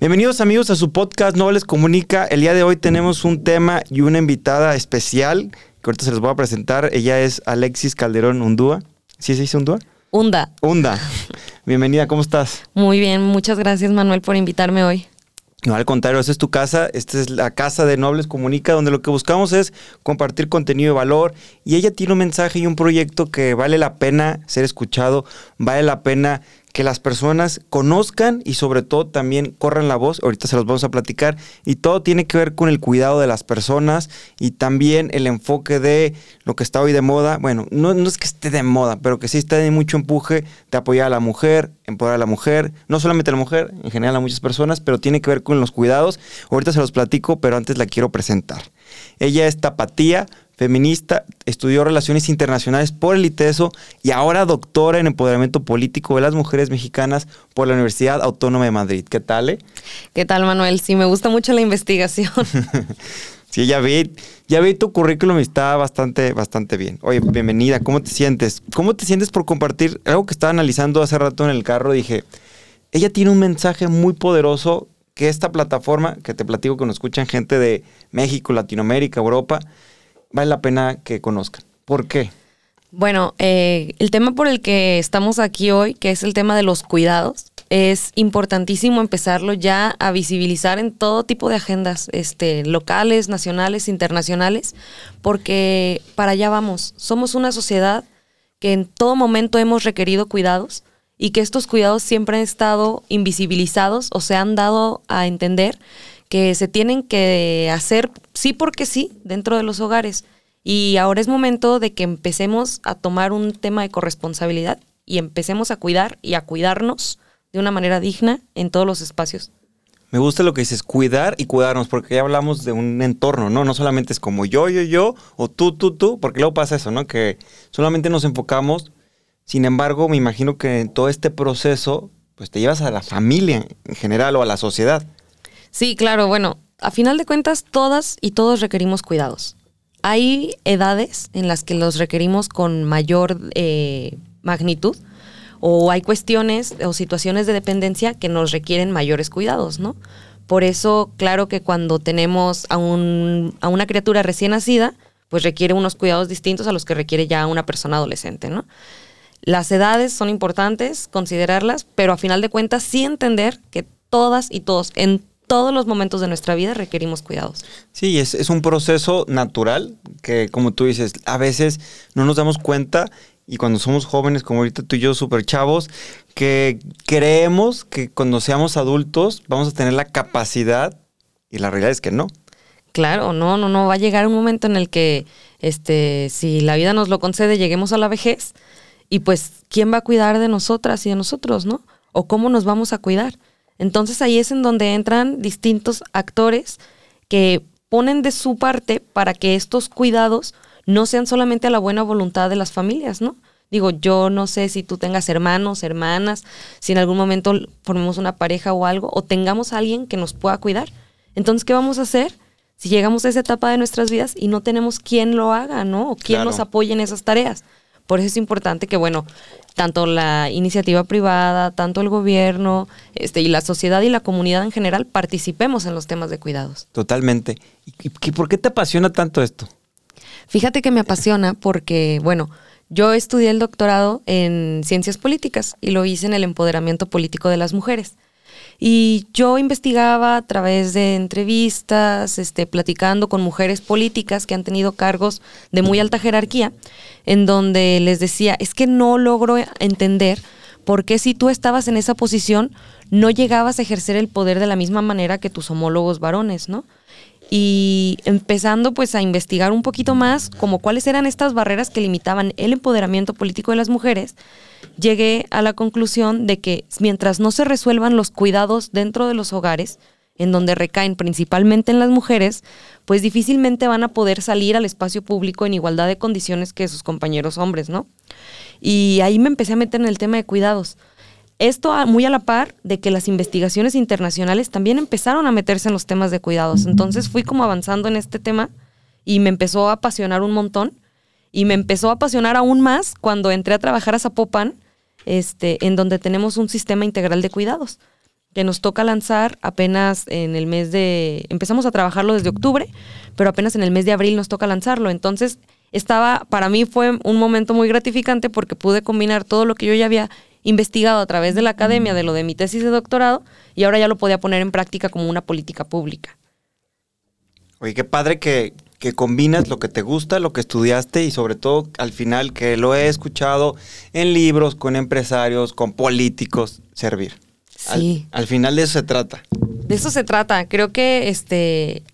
Bienvenidos amigos a su podcast No les comunica. El día de hoy tenemos un tema y una invitada especial que ahorita se les voy a presentar. Ella es Alexis Calderón Undúa. ¿Sí se dice Undúa? Unda. Unda. Bienvenida, ¿cómo estás? Muy bien, muchas gracias Manuel por invitarme hoy. No, al contrario, esta es tu casa, esta es la casa de Nobles Comunica, donde lo que buscamos es compartir contenido de valor y ella tiene un mensaje y un proyecto que vale la pena ser escuchado, vale la pena que las personas conozcan y sobre todo también corran la voz, ahorita se los vamos a platicar, y todo tiene que ver con el cuidado de las personas y también el enfoque de lo que está hoy de moda, bueno, no, es que esté de moda, pero que sí está de mucho empuje de apoyar a la mujer, empoderar a la mujer, no solamente a la mujer, en general a muchas personas, pero tiene que ver con los cuidados, ahorita se los platico, pero antes la quiero presentar. Ella es Tapatía, feminista, estudió Relaciones Internacionales por el ITESO y ahora doctora en Empoderamiento Político de las Mujeres Mexicanas por la Universidad Autónoma de Madrid. ¿Qué tal? Eh? ¿Qué tal, Manuel? Sí, me gusta mucho la investigación. sí, ya vi, ya vi tu currículum y está bastante, bastante bien. Oye, bienvenida, ¿cómo te sientes? ¿Cómo te sientes por compartir algo que estaba analizando hace rato en el carro? Dije, ella tiene un mensaje muy poderoso que esta plataforma, que te platico que nos escuchan gente de México, Latinoamérica, Europa, vale la pena que conozcan. ¿Por qué? Bueno, eh, el tema por el que estamos aquí hoy, que es el tema de los cuidados, es importantísimo empezarlo ya a visibilizar en todo tipo de agendas, este, locales, nacionales, internacionales, porque para allá vamos. Somos una sociedad que en todo momento hemos requerido cuidados y que estos cuidados siempre han estado invisibilizados o se han dado a entender que se tienen que hacer sí porque sí dentro de los hogares. Y ahora es momento de que empecemos a tomar un tema de corresponsabilidad y empecemos a cuidar y a cuidarnos de una manera digna en todos los espacios. Me gusta lo que dices, cuidar y cuidarnos, porque ya hablamos de un entorno, ¿no? No solamente es como yo, yo, yo, o tú, tú, tú, porque luego pasa eso, ¿no? Que solamente nos enfocamos. Sin embargo, me imagino que en todo este proceso, pues te llevas a la familia en general o a la sociedad. Sí, claro, bueno, a final de cuentas todas y todos requerimos cuidados. Hay edades en las que los requerimos con mayor eh, magnitud o hay cuestiones o situaciones de dependencia que nos requieren mayores cuidados, ¿no? Por eso, claro que cuando tenemos a, un, a una criatura recién nacida, pues requiere unos cuidados distintos a los que requiere ya una persona adolescente, ¿no? Las edades son importantes, considerarlas, pero a final de cuentas sí entender que todas y todos en todos los momentos de nuestra vida requerimos cuidados. Sí, es, es un proceso natural que, como tú dices, a veces no nos damos cuenta y cuando somos jóvenes, como ahorita tú y yo, súper chavos, que creemos que cuando seamos adultos vamos a tener la capacidad y la realidad es que no. Claro, no, no, no, va a llegar un momento en el que, este, si la vida nos lo concede, lleguemos a la vejez y pues, ¿quién va a cuidar de nosotras y de nosotros, no? ¿O cómo nos vamos a cuidar? Entonces ahí es en donde entran distintos actores que ponen de su parte para que estos cuidados no sean solamente a la buena voluntad de las familias, ¿no? Digo, yo no sé si tú tengas hermanos, hermanas, si en algún momento formemos una pareja o algo, o tengamos a alguien que nos pueda cuidar. Entonces, ¿qué vamos a hacer si llegamos a esa etapa de nuestras vidas y no tenemos quien lo haga, ¿no? O quien nos apoye en esas tareas. Por eso es importante que, bueno, tanto la iniciativa privada, tanto el gobierno, este, y la sociedad y la comunidad en general participemos en los temas de cuidados. Totalmente. ¿Y por qué te apasiona tanto esto? Fíjate que me apasiona porque, bueno, yo estudié el doctorado en ciencias políticas y lo hice en el empoderamiento político de las mujeres. Y yo investigaba a través de entrevistas, este, platicando con mujeres políticas que han tenido cargos de muy alta jerarquía, en donde les decía, es que no logro entender por qué si tú estabas en esa posición no llegabas a ejercer el poder de la misma manera que tus homólogos varones, ¿no? y empezando pues a investigar un poquito más como cuáles eran estas barreras que limitaban el empoderamiento político de las mujeres, llegué a la conclusión de que mientras no se resuelvan los cuidados dentro de los hogares, en donde recaen principalmente en las mujeres, pues difícilmente van a poder salir al espacio público en igualdad de condiciones que sus compañeros hombres, ¿no? Y ahí me empecé a meter en el tema de cuidados. Esto muy a la par de que las investigaciones internacionales también empezaron a meterse en los temas de cuidados. Entonces fui como avanzando en este tema y me empezó a apasionar un montón. Y me empezó a apasionar aún más cuando entré a trabajar a Zapopan, este, en donde tenemos un sistema integral de cuidados que nos toca lanzar apenas en el mes de... Empezamos a trabajarlo desde octubre, pero apenas en el mes de abril nos toca lanzarlo. Entonces, estaba, para mí fue un momento muy gratificante porque pude combinar todo lo que yo ya había investigado a través de la academia, de lo de mi tesis de doctorado, y ahora ya lo podía poner en práctica como una política pública. Oye, qué padre que, que combinas lo que te gusta, lo que estudiaste y sobre todo al final que lo he escuchado en libros, con empresarios, con políticos, servir. Sí. Al, final de eso se trata. De eso se trata. Creo que este,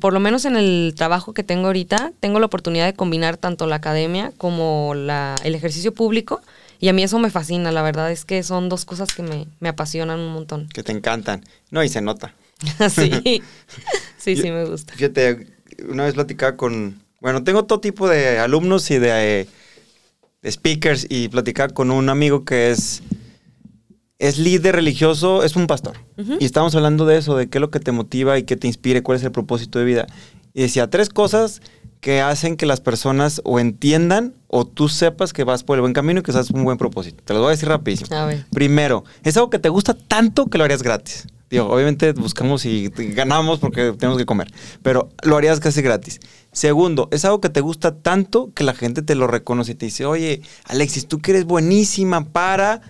por lo menos en el trabajo que tengo ahorita, tengo la oportunidad de combinar tanto la academia como la, el ejercicio público. Y a mí eso me fascina, la verdad es que son dos cosas que me, me apasionan un montón. Que te encantan. No, y se nota. sí, sí, sí, me gusta. Fíjate, una vez platicaba con, bueno, tengo todo tipo de alumnos y de, de speakers y platicaba con un amigo que es es líder religioso, es un pastor. Y estamos hablando de eso, de qué es lo que te motiva y qué te inspire, cuál es el propósito de vida. Y decía, tres cosas que hacen que las personas o entiendan o tú sepas que vas por el buen camino y que estás un buen propósito. Te lo voy a decir rapidísimo. Primero, es algo que te gusta tanto que lo harías gratis. Digo, obviamente buscamos y ganamos porque tenemos que comer, pero lo harías casi gratis. Segundo, es algo que te gusta tanto que la gente te lo reconoce y te dice, oye, Alexis, tú que eres buenísima para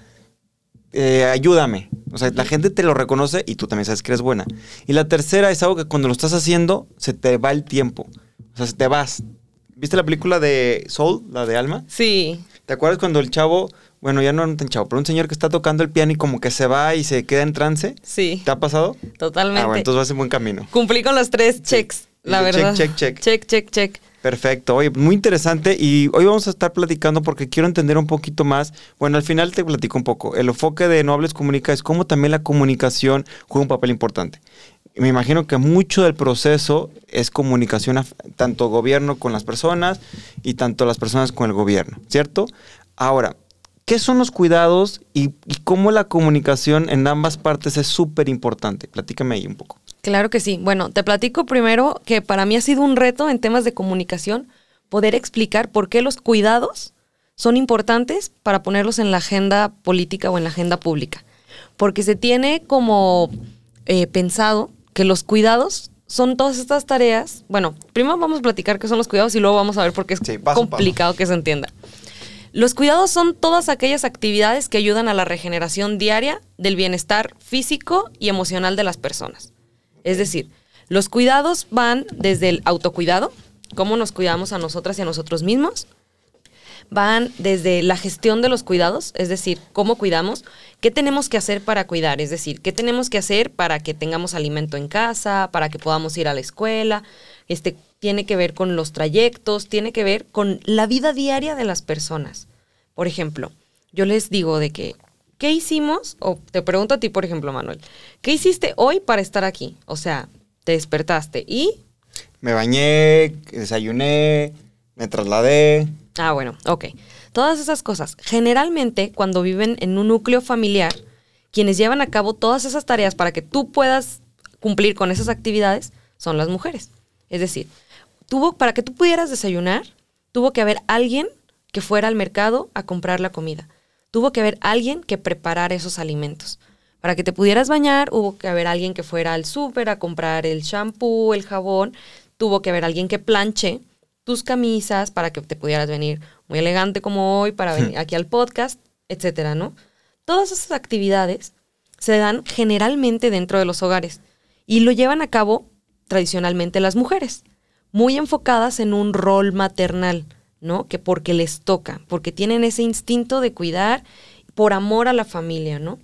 eh, ayúdame. O sea, la gente te lo reconoce y tú también sabes que eres buena. Y la tercera es algo que cuando lo estás haciendo, se te va el tiempo. O sea, se te vas. ¿Viste la película de Soul, la de Alma? Sí. ¿Te acuerdas cuando el chavo, bueno, ya no tan chavo, pero un señor que está tocando el piano y como que se va y se queda en trance? Sí. ¿Te ha pasado? Totalmente. Ah, bueno, entonces vas en buen camino. Cumplí con los tres checks, la verdad. Check, check, check. Check, check, check. Perfecto, oye, muy interesante y hoy vamos a estar platicando porque quiero entender un poquito más, bueno, al final te platico un poco, el enfoque de Nobles Comunica es cómo también la comunicación juega un papel importante. Me imagino que mucho del proceso es comunicación tanto gobierno con las personas y tanto las personas con el gobierno, ¿cierto? Ahora, ¿qué son los cuidados y, y cómo la comunicación en ambas partes es súper importante? Platícame ahí un poco. Claro que sí. Bueno, te platico primero que para mí ha sido un reto en temas de comunicación poder explicar por qué los cuidados son importantes para ponerlos en la agenda política o en la agenda pública. Porque se tiene como eh, pensado que los cuidados son todas estas tareas. Bueno, primero vamos a platicar qué son los cuidados y luego vamos a ver por qué es complicado que se entienda. Los cuidados son todas aquellas actividades que ayudan a la regeneración diaria del bienestar físico y emocional de las personas. Es decir, los cuidados van desde el autocuidado, cómo nos cuidamos a nosotras y a nosotros mismos, van desde la gestión de los cuidados, es decir, cómo cuidamos, qué tenemos que hacer para cuidar, es decir, qué tenemos que hacer para que tengamos alimento en casa, para que podamos ir a la escuela, este tiene que ver con los trayectos, tiene que ver con la vida diaria de las personas. Por ejemplo, yo les digo de que ¿qué hicimos? O te pregunto a ti, por ejemplo, Manuel, ¿qué hiciste hoy para estar aquí? O sea, te despertaste y... Me bañé, desayuné, me trasladé. Ah, bueno, ok. Todas esas cosas. Generalmente, cuando viven en un núcleo familiar, quienes llevan a cabo todas esas tareas para que tú puedas cumplir con esas actividades son las mujeres. Es decir, tuvo, para que tú pudieras desayunar, tuvo que haber alguien que fuera al mercado a comprar la comida tuvo que haber alguien que preparara esos alimentos. Para que te pudieras bañar, hubo que haber alguien que fuera al súper a comprar el shampoo, el jabón, tuvo que haber alguien que planche tus camisas para que te pudieras venir muy elegante como hoy para venir aquí al podcast, etcétera, ¿no? Todas esas actividades se dan generalmente dentro de los hogares y lo llevan a cabo tradicionalmente las mujeres, muy enfocadas en un rol maternal. ¿no? Que porque les toca, porque tienen ese instinto de cuidar por amor a la familia, ¿no?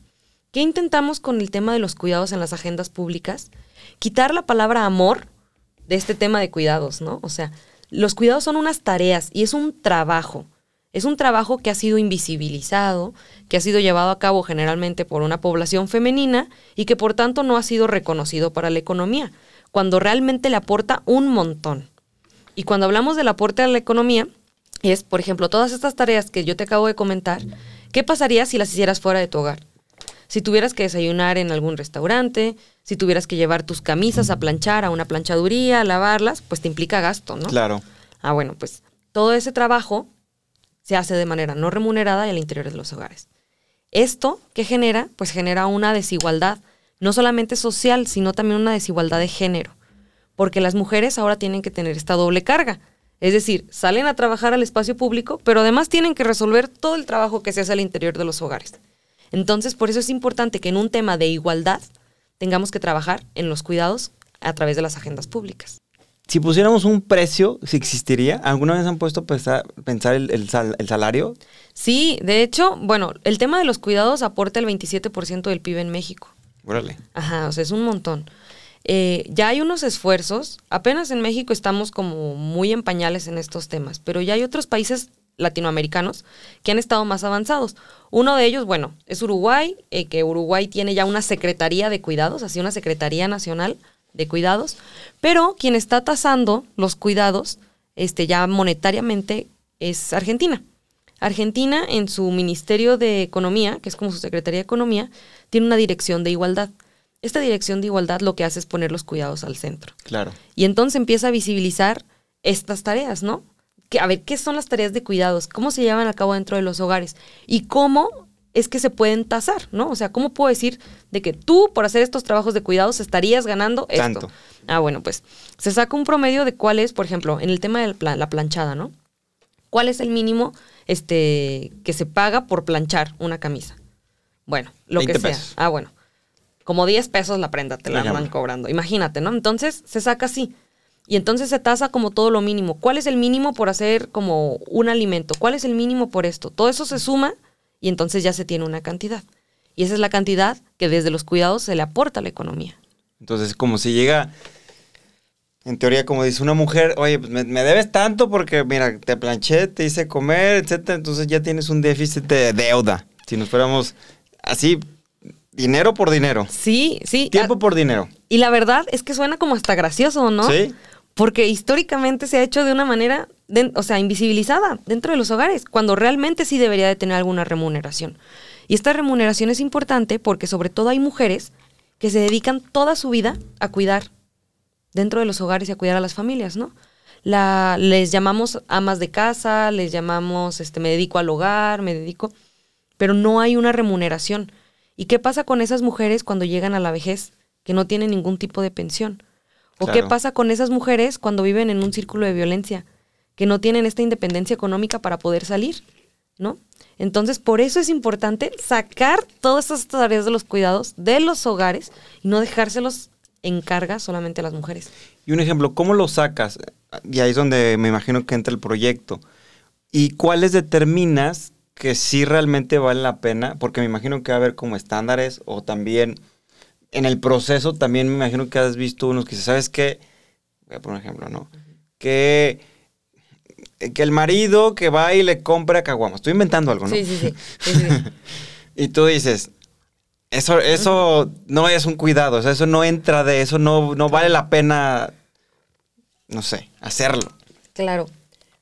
¿Qué intentamos con el tema de los cuidados en las agendas públicas? Quitar la palabra amor de este tema de cuidados, ¿no? O sea, los cuidados son unas tareas y es un trabajo. Es un trabajo que ha sido invisibilizado, que ha sido llevado a cabo generalmente por una población femenina y que por tanto no ha sido reconocido para la economía, cuando realmente le aporta un montón. Y cuando hablamos del aporte a la economía, es, por ejemplo, todas estas tareas que yo te acabo de comentar, ¿qué pasaría si las hicieras fuera de tu hogar? Si tuvieras que desayunar en algún restaurante, si tuvieras que llevar tus camisas a planchar a una planchaduría, a lavarlas, pues te implica gasto, ¿no? Claro. Ah, bueno, pues todo ese trabajo se hace de manera no remunerada y al interior de los hogares. Esto, ¿qué genera? Pues genera una desigualdad, no solamente social, sino también una desigualdad de género, porque las mujeres ahora tienen que tener esta doble carga. Es decir, salen a trabajar al espacio público, pero además tienen que resolver todo el trabajo que se hace al interior de los hogares. Entonces, por eso es importante que en un tema de igualdad tengamos que trabajar en los cuidados a través de las agendas públicas. Si pusiéramos un precio, si existiría, ¿alguna vez han puesto a pensar, pensar el, el sal- el salario? Sí, de hecho, bueno, el tema de los cuidados aporta el 27% del PIB en México. Órale. Ajá, o sea, es un montón. Eh, ya hay unos esfuerzos, apenas en México estamos como muy en pañales en estos temas, pero ya hay otros países latinoamericanos que han estado más avanzados. Uno de ellos, bueno, es Uruguay, eh, que Uruguay tiene ya una Secretaría de Cuidados, así una Secretaría Nacional de Cuidados, pero quien está tasando los cuidados este, ya monetariamente es Argentina. Argentina, en su Ministerio de Economía, que es como su Secretaría de Economía, tiene una dirección de igualdad. Esta dirección de igualdad lo que hace es poner los cuidados al centro. Claro. Y entonces empieza a visibilizar estas tareas, ¿no? Que, a ver, ¿qué son las tareas de cuidados? ¿Cómo se llevan a cabo dentro de los hogares? ¿Y cómo es que se pueden tasar, ¿no? O sea, ¿cómo puedo decir de que tú, por hacer estos trabajos de cuidados, estarías ganando esto? Tanto. Ah, bueno, pues se saca un promedio de cuál es, por ejemplo, en el tema de la planchada, ¿no? ¿Cuál es el mínimo este, que se paga por planchar una camisa? Bueno, lo que 20 sea. pesos. Ah, bueno. Como 10 pesos la prenda te la ejemplo. cobrando. Imagínate, ¿no? Entonces se saca así. Y entonces se tasa como todo lo mínimo. ¿Cuál es el mínimo por hacer como un alimento? ¿Cuál es el mínimo por esto? Todo eso se suma y entonces ya se tiene una cantidad. Y esa es la cantidad que desde los cuidados se le aporta a la economía. Entonces, como si llega, en teoría, como dice una mujer, oye, pues me, me debes tanto porque, mira, te planché, te hice comer, etcétera, entonces ya tienes un déficit de deuda. Si nos fuéramos así, dinero por dinero, Sí, sí. tiempo Ah, por dinero. Y la verdad es que suena como hasta gracioso, ¿no? Sí. Porque históricamente se ha hecho de una manera, de- o sea, invisibilizada dentro de los hogares, cuando realmente sí debería de tener alguna remuneración. Y esta remuneración es importante porque sobre todo hay mujeres que se dedican toda su vida a cuidar dentro de los hogares y a cuidar a las familias, ¿no? La, les llamamos amas de casa, les llamamos, este, me dedico al hogar, me dedico, pero no hay una remuneración. ¿Y qué pasa con esas mujeres cuando llegan a la vejez, que no tienen ningún tipo de pensión? ¿O qué pasa con esas mujeres cuando viven en un círculo de violencia, que no tienen esta independencia económica para poder salir, ¿no? Entonces, por eso es importante sacar todas estas tareas de los cuidados de los hogares y no dejárselos en carga solamente a las mujeres. Y un ejemplo, ¿cómo lo sacas? Y ahí es donde me imagino que entra el proyecto. ¿Y cuáles determinas que sí realmente vale la pena? Porque me imagino que va a haber como estándares o también en el proceso también me imagino que has visto unos que ¿sabes qué? Voy a poner un ejemplo, ¿no? Que, que el marido que va y le compra caguamas. Estoy inventando algo, ¿no? Sí, sí, sí. sí, sí, sí. Y tú dices, eso, eso no es un cuidado, o sea, eso no entra de eso, no, no vale la pena, no sé, hacerlo. Claro.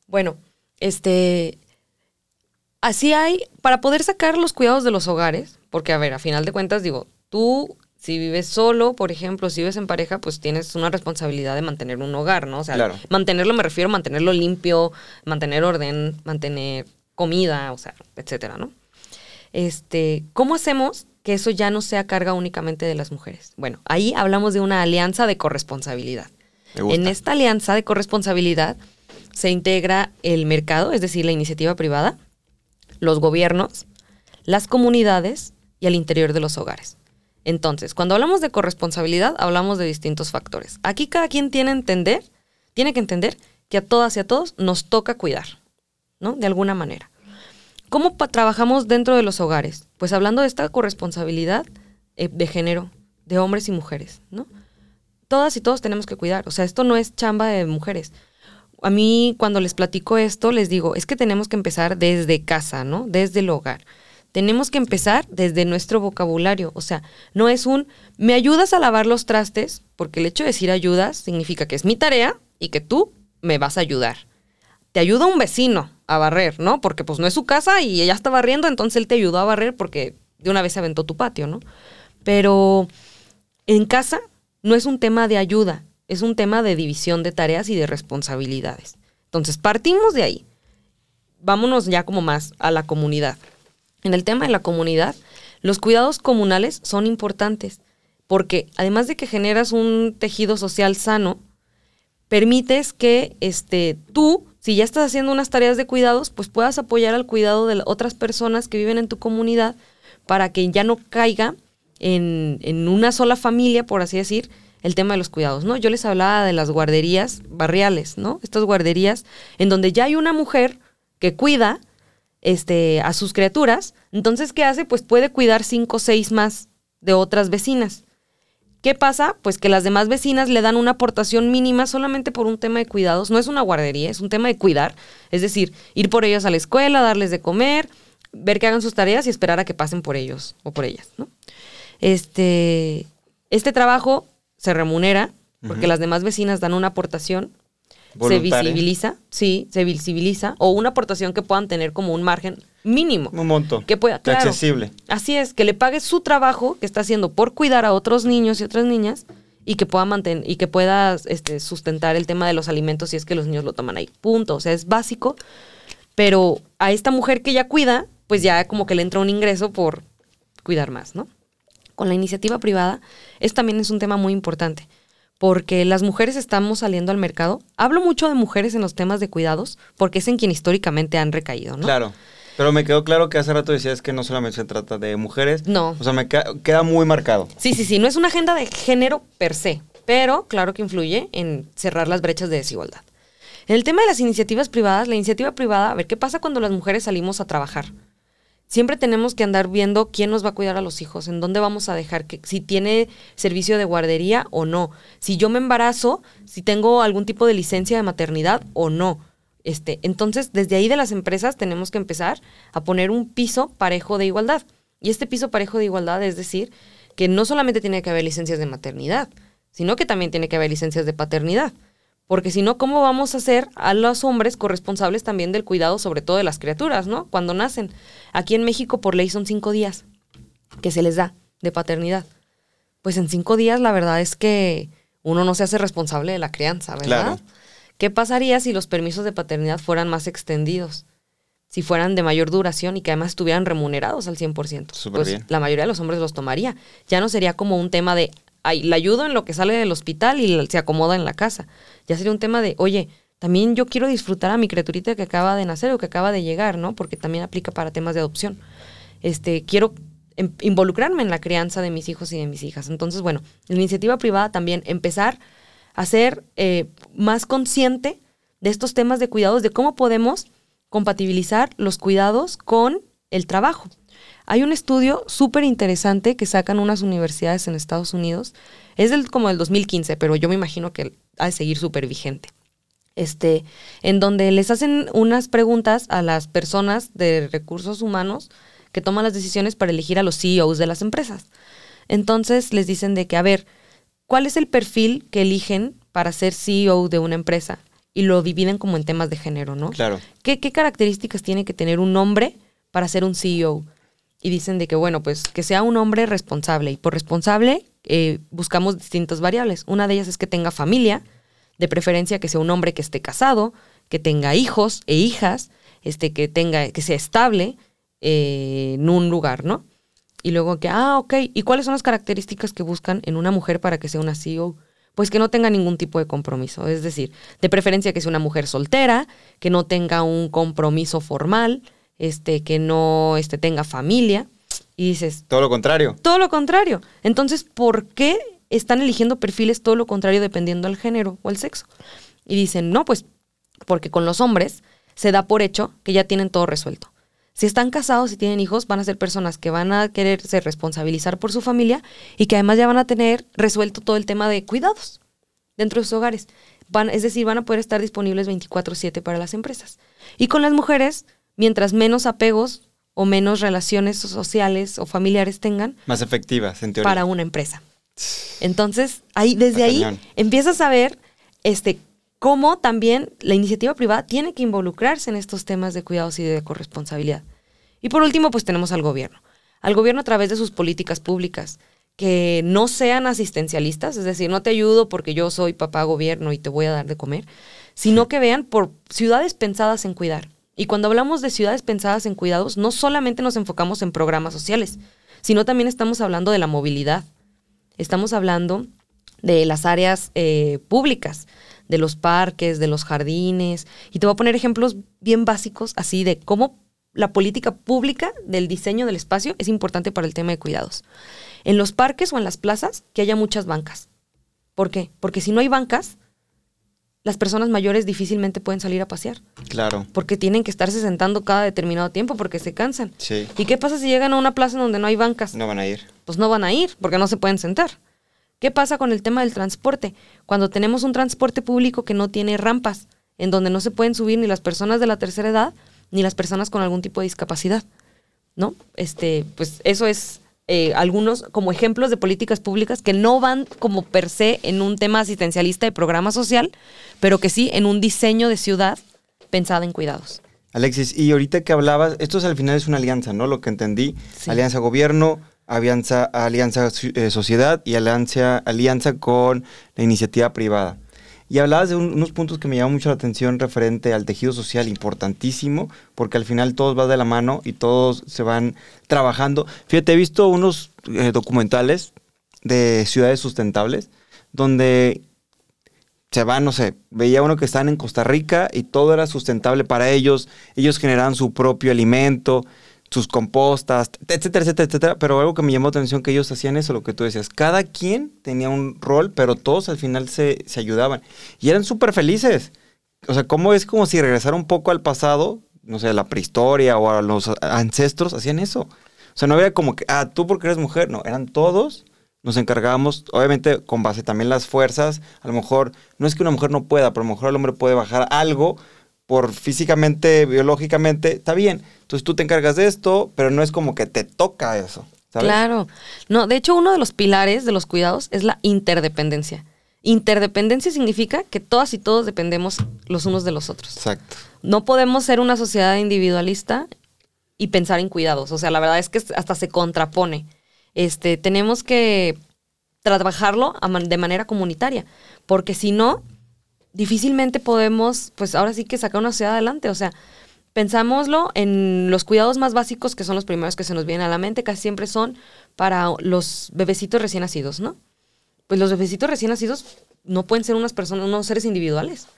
Bueno, este. Así hay, para poder sacar los cuidados de los hogares, porque a ver, a final de cuentas, digo, tú, si vives solo, por ejemplo, si vives en pareja, pues tienes una responsabilidad de mantener un hogar, ¿no? O sea, Claro. mantenerlo me refiero a mantenerlo limpio, mantener orden, mantener comida, o sea, etcétera, ¿no? Este, ¿cómo hacemos que eso ya no sea carga únicamente de las mujeres? Bueno, ahí hablamos de una alianza de corresponsabilidad. En esta alianza de corresponsabilidad se integra el mercado, es decir, la iniciativa privada, los gobiernos, las comunidades y el interior de los hogares. Entonces, cuando hablamos de corresponsabilidad, hablamos de distintos factores. Aquí cada quien tiene, entender, tiene que entender que a todas y a todos nos toca cuidar, ¿no? De alguna manera. ¿Cómo trabajamos dentro de los hogares? Pues hablando de esta corresponsabilidad eh, de género, de hombres y mujeres, ¿no? Todas y todos tenemos que cuidar. O sea, esto no es chamba de mujeres. A mí, cuando les platico esto, les digo, es que tenemos que empezar desde casa, ¿no? Desde el hogar. Tenemos que empezar desde nuestro vocabulario. O sea, no es un, ¿me ayudas a lavar los trastes? Porque el hecho de decir ayudas significa que es mi tarea y que tú me vas a ayudar te ayuda un vecino a barrer, ¿no? Porque pues no es su casa y ella está barriendo, entonces él te ayudó a barrer porque de una vez se aventó tu patio, ¿no? Pero en casa no es un tema de ayuda, es un tema de división de tareas y de responsabilidades. Entonces, partimos de ahí. Vámonos ya como más a la comunidad. En el tema de la comunidad, los cuidados comunales son importantes porque además de que generas un tejido social sano, permites que este, tú, si ya estás haciendo unas tareas de cuidados, pues puedas apoyar al cuidado de otras personas que viven en tu comunidad para que ya no caiga en, en una sola familia, por así decir, el tema de los cuidados, ¿no? Yo les hablaba de las guarderías barriales, ¿no? Estas guarderías en donde ya hay una mujer que cuida este, a sus criaturas, entonces, ¿qué hace? Pues puede cuidar cinco o seis más de otras vecinas. ¿Qué pasa? Pues que las demás vecinas le dan una aportación mínima solamente por un tema de cuidados. No es una guardería, es un tema de cuidar. Es decir, ir por ellos a la escuela, darles de comer, ver que hagan sus tareas y esperar a que pasen por ellos o por ellas, ¿no? Este, este trabajo se remunera porque las demás vecinas dan una aportación se visibiliza, sí, se visibiliza, o una aportación que puedan tener como un margen mínimo. Un monto. Que pueda, claro, accesible. Así es, que le pague su trabajo que está haciendo por cuidar a otros niños y otras niñas y que pueda mantener y que pueda este, sustentar el tema de los alimentos si es que los niños lo toman ahí. Punto. O sea, es básico. Pero a esta mujer que ya cuida, pues ya como que le entra un ingreso por cuidar más, ¿no? Con la iniciativa privada, esto también es un tema muy importante porque las mujeres estamos saliendo al mercado. Hablo mucho de mujeres en los temas de cuidados, porque es en quien históricamente han recaído, ¿no? Claro. Pero me quedó claro que hace rato decías que no solamente se trata de mujeres. No. O sea, me queda muy marcado. Sí, sí, sí. No es una agenda de género per se, pero claro que influye en cerrar las brechas de desigualdad. En el tema de las iniciativas privadas, la iniciativa privada, a ver, ¿qué pasa cuando las mujeres salimos a trabajar? siempre tenemos que andar viendo quién nos va a cuidar a los hijos, en dónde vamos a dejar, que, si tiene servicio de guardería o no, si yo me embarazo, si tengo algún tipo de licencia de maternidad o no. Este, entonces, desde ahí de las empresas tenemos que empezar a poner un piso parejo de igualdad. Y este piso parejo de igualdad es decir que no solamente tiene que haber licencias de maternidad, sino que también tiene que haber licencias de paternidad. Porque si no, ¿cómo vamos a hacer a los hombres corresponsables también del cuidado, sobre todo de las criaturas, ¿no? Cuando nacen. Aquí en México, por ley, son cinco días que se les da de paternidad. Pues en cinco días, la verdad es que uno no se hace responsable de la crianza, ¿verdad? ¿Qué pasaría si los permisos de paternidad fueran más extendidos? Si fueran de mayor duración y que además estuvieran remunerados al 100%. Súper pues la mayoría de los hombres los tomaría. Ya no sería como un tema de, ay, la ayudo en lo que sale del hospital y se acomoda en la casa. Ya sería un tema de, oye, también yo quiero disfrutar a mi criaturita que acaba de nacer o que acaba de llegar, ¿no? Porque también aplica para temas de adopción. Este, quiero em, involucrarme en la crianza de mis hijos y de mis hijas. Entonces, bueno, la iniciativa privada también empezar a ser eh, más consciente de estos temas de cuidados, de cómo podemos compatibilizar los cuidados con el trabajo. Hay un estudio súper interesante que sacan unas universidades en Estados Unidos. Es del, como del 2015, pero yo me imagino que ha de seguir súper vigente. Este, en donde les hacen unas preguntas a las personas de recursos humanos que toman las decisiones para elegir a los CEOs de las empresas. Entonces les dicen de que, a ver, ¿cuál es el perfil que eligen para ser CEO de una empresa? Y lo dividen como en temas de género, ¿no? Claro. ¿Qué, qué características tiene que tener un hombre para ser un CEO? y dicen de que, bueno, pues que sea un hombre responsable. Y por responsable eh, buscamos distintas variables. Una de ellas es que tenga familia, de preferencia que sea un hombre que esté casado, que tenga hijos e hijas, este, que tenga, que sea estable eh, en un lugar, ¿no? Y luego que, ah, ok, ¿y cuáles son las características que buscan en una mujer para que sea una CEO? Pues que no tenga ningún tipo de compromiso, es decir, de preferencia que sea una mujer soltera, que no tenga un compromiso formal, este, que no este, tenga familia. Y dices... Todo lo contrario. Todo lo contrario. Entonces, ¿por qué están eligiendo perfiles todo lo contrario dependiendo del género o el sexo? Y dicen, no, pues porque con los hombres se da por hecho que ya tienen todo resuelto. Si están casados y tienen hijos, van a ser personas que van a quererse responsabilizar por su familia y que además ya van a tener resuelto todo el tema de cuidados dentro de sus hogares. Van, es decir, van a poder estar disponibles 24/7 para las empresas. Y con las mujeres, mientras menos apegos o menos relaciones sociales o familiares tengan. Más efectivas, en teoría. Para una empresa. Entonces, ahí, desde ahí empiezas a ver este, cómo también la iniciativa privada tiene que involucrarse en estos temas de cuidados y de corresponsabilidad. Y por último, pues tenemos al gobierno. Al gobierno a través de sus políticas públicas, que no sean asistencialistas, es decir, no te ayudo porque yo soy papá gobierno y te voy a dar de comer, sino que vean por ciudades pensadas en cuidar. Y cuando hablamos de ciudades pensadas en cuidados, no solamente nos enfocamos en programas sociales, sino también estamos hablando de la movilidad. Estamos hablando de las áreas eh, públicas, de los parques, de los jardines. Y te voy a poner ejemplos bien básicos así de cómo la política pública del diseño del espacio es importante para el tema de cuidados. En los parques o en las plazas, que haya muchas bancas. ¿Por qué? Porque si no hay bancas, las personas mayores difícilmente pueden salir a pasear. Claro. Porque tienen que estarse sentando cada determinado tiempo porque se cansan. Sí. ¿Y qué pasa si llegan a una plaza en donde no hay bancas? No van a ir. Pues no van a ir porque no se pueden sentar. ¿Qué pasa con el tema del transporte? Cuando tenemos un transporte público que no tiene rampas, en donde no se pueden subir ni las personas de la tercera edad ni las personas con algún tipo de discapacidad. ¿No? Este, pues eso es eh, algunos como ejemplos de políticas públicas que no van como per se en un tema asistencialista de programa social, pero que sí en un diseño de ciudad pensada en cuidados. Alexis, y ahorita que hablabas, esto es, al final es una alianza, ¿no? Lo que entendí, Sí. alianza gobierno, alianza, alianza eh, sociedad y alianza, alianza con la iniciativa privada. Y hablabas de un- unos puntos que me llaman mucho la atención referente al tejido social, importantísimo, porque al final todos va de la mano y todos se van trabajando. Fíjate, he visto unos eh, documentales de ciudades sustentables donde se van, no sé, veía uno que estaban en Costa Rica y todo era sustentable para ellos, ellos generaban su propio alimento, sus compostas, etcétera, etcétera, etcétera, pero algo que me llamó la atención que ellos hacían eso, lo que tú decías, cada quien tenía un rol, pero todos al final se, se ayudaban. Y eran súper felices. O sea, ¿cómo es como si regresara un poco al pasado, no sé, a la prehistoria o a los ancestros, hacían eso? O sea, no era como que, ah, tú porque eres mujer, no, eran todos. Nos encargábamos, obviamente con base también las fuerzas, a lo mejor, no es que una mujer no pueda, pero a lo mejor el hombre puede bajar algo por físicamente, biológicamente, está bien. Entonces tú te encargas de esto, pero no es como que te toca eso. ¿sabes? Claro. No, de hecho, uno de los pilares de los cuidados es la interdependencia. Interdependencia significa que todas y todos dependemos los unos de los otros. Exacto. No podemos ser una sociedad individualista y pensar en cuidados. O sea, la verdad es que hasta se contrapone. Este, tenemos que trabajarlo de manera comunitaria, porque si no, difícilmente podemos, pues ahora sí que sacar una sociedad adelante. O sea, pensámoslo en los cuidados más básicos, que son los primeros que se nos vienen a la mente, casi siempre son para los bebecitos recién nacidos, ¿no? Pues los bebecitos recién nacidos no pueden ser unas personas, unos seres individuales.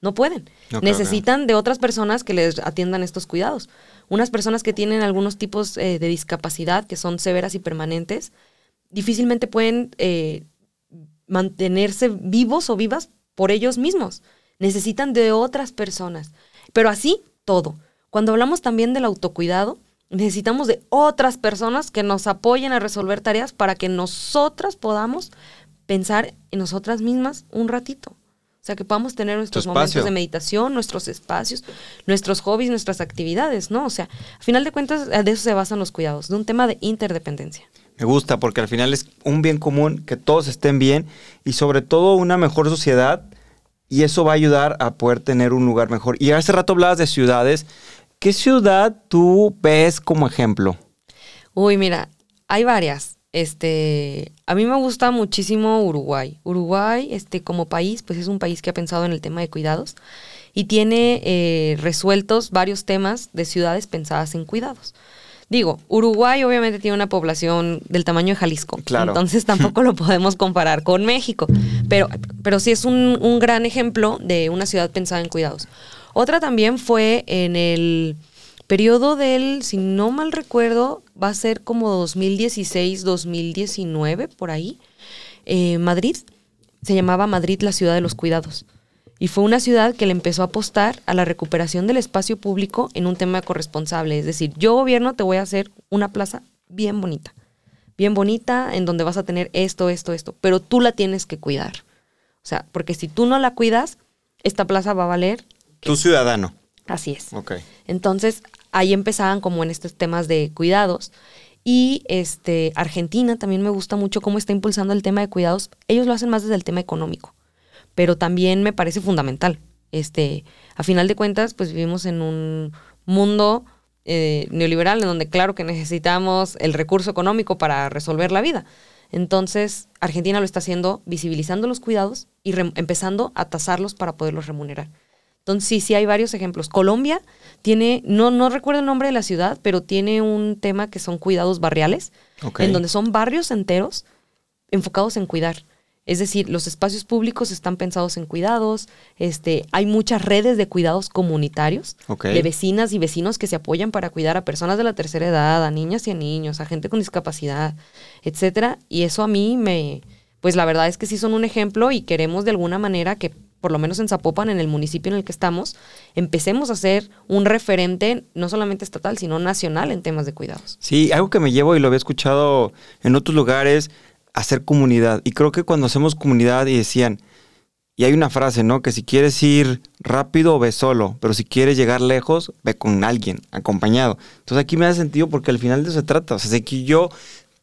No pueden. No, Necesitan de otras personas que les atiendan estos cuidados. Unas personas que tienen algunos tipos eh, de discapacidad que son severas y permanentes, difícilmente pueden eh, mantenerse vivos o vivas por ellos mismos. Necesitan de otras personas. Pero así, todo. Cuando hablamos también del autocuidado, necesitamos de otras personas que nos apoyen a resolver tareas para que nosotras podamos pensar en nosotras mismas un ratito. O sea, que podamos tener nuestros momentos de meditación, nuestros espacios, nuestros hobbies, nuestras actividades, ¿no? O sea, a final de cuentas, de eso se basan los cuidados, de un tema de interdependencia. Me gusta porque al final es un bien común, que todos estén bien y sobre todo una mejor sociedad y eso va a ayudar a poder tener un lugar mejor. Y hace rato hablabas de ciudades. ¿Qué ciudad tú ves como ejemplo? Uy, mira, hay varias. Este, a mí me gusta muchísimo Uruguay. Uruguay, este, como país, pues es un país que ha pensado en el tema de cuidados y tiene eh, resueltos varios temas de ciudades pensadas en cuidados. Digo, Uruguay obviamente tiene una población del tamaño de Jalisco, Claro. entonces tampoco lo podemos comparar con México, pero, pero sí es un, un gran ejemplo de una ciudad pensada en cuidados. Otra también fue en el periodo del, si no mal recuerdo, va a ser como 2016-2019, por ahí, eh, Madrid. Se llamaba Madrid la ciudad de los cuidados. Y fue una ciudad que le empezó a apostar a la recuperación del espacio público en un tema corresponsable. Es decir, yo gobierno te voy a hacer una plaza bien bonita. Bien bonita, en donde vas a tener esto, esto, esto. Pero tú la tienes que cuidar. O sea, porque si tú no la cuidas, esta plaza va a valer. Tu ciudadano. Así es. Ok. Entonces, ahí empezaban como en estos temas de cuidados. Y este, Argentina también me gusta mucho cómo está impulsando el tema de cuidados. Ellos lo hacen más desde el tema económico, pero también me parece fundamental. Este, a final de cuentas, pues vivimos en un mundo eh, neoliberal en donde claro que necesitamos el recurso económico para resolver la vida. Entonces, Argentina lo está haciendo visibilizando los cuidados y empezando a tasarlos para poderlos remunerar. Entonces, sí, sí hay varios ejemplos. Colombia tiene, no, no recuerdo el nombre de la ciudad, pero tiene un tema que son cuidados barriales, en donde son barrios enteros enfocados en cuidar. Es decir, los espacios públicos están pensados en cuidados, este, hay muchas redes de cuidados comunitarios, de vecinas y vecinos que se apoyan para cuidar a personas de la tercera edad, a niñas y a niños, a gente con discapacidad, etcétera. Y eso a mí me, pues la verdad es que sí son un ejemplo y queremos de alguna manera que, por lo menos en Zapopan, en el municipio en el que estamos, empecemos a ser un referente no solamente estatal, sino nacional en temas de cuidados. Sí, algo que me llevo y lo había escuchado en otros lugares, hacer comunidad. Y creo que cuando hacemos comunidad y decían, y hay una frase, ¿no? Que si quieres ir rápido, ve solo, pero si quieres llegar lejos, ve con alguien, acompañado. Entonces aquí me da sentido porque al final de eso se trata. O sea, si que yo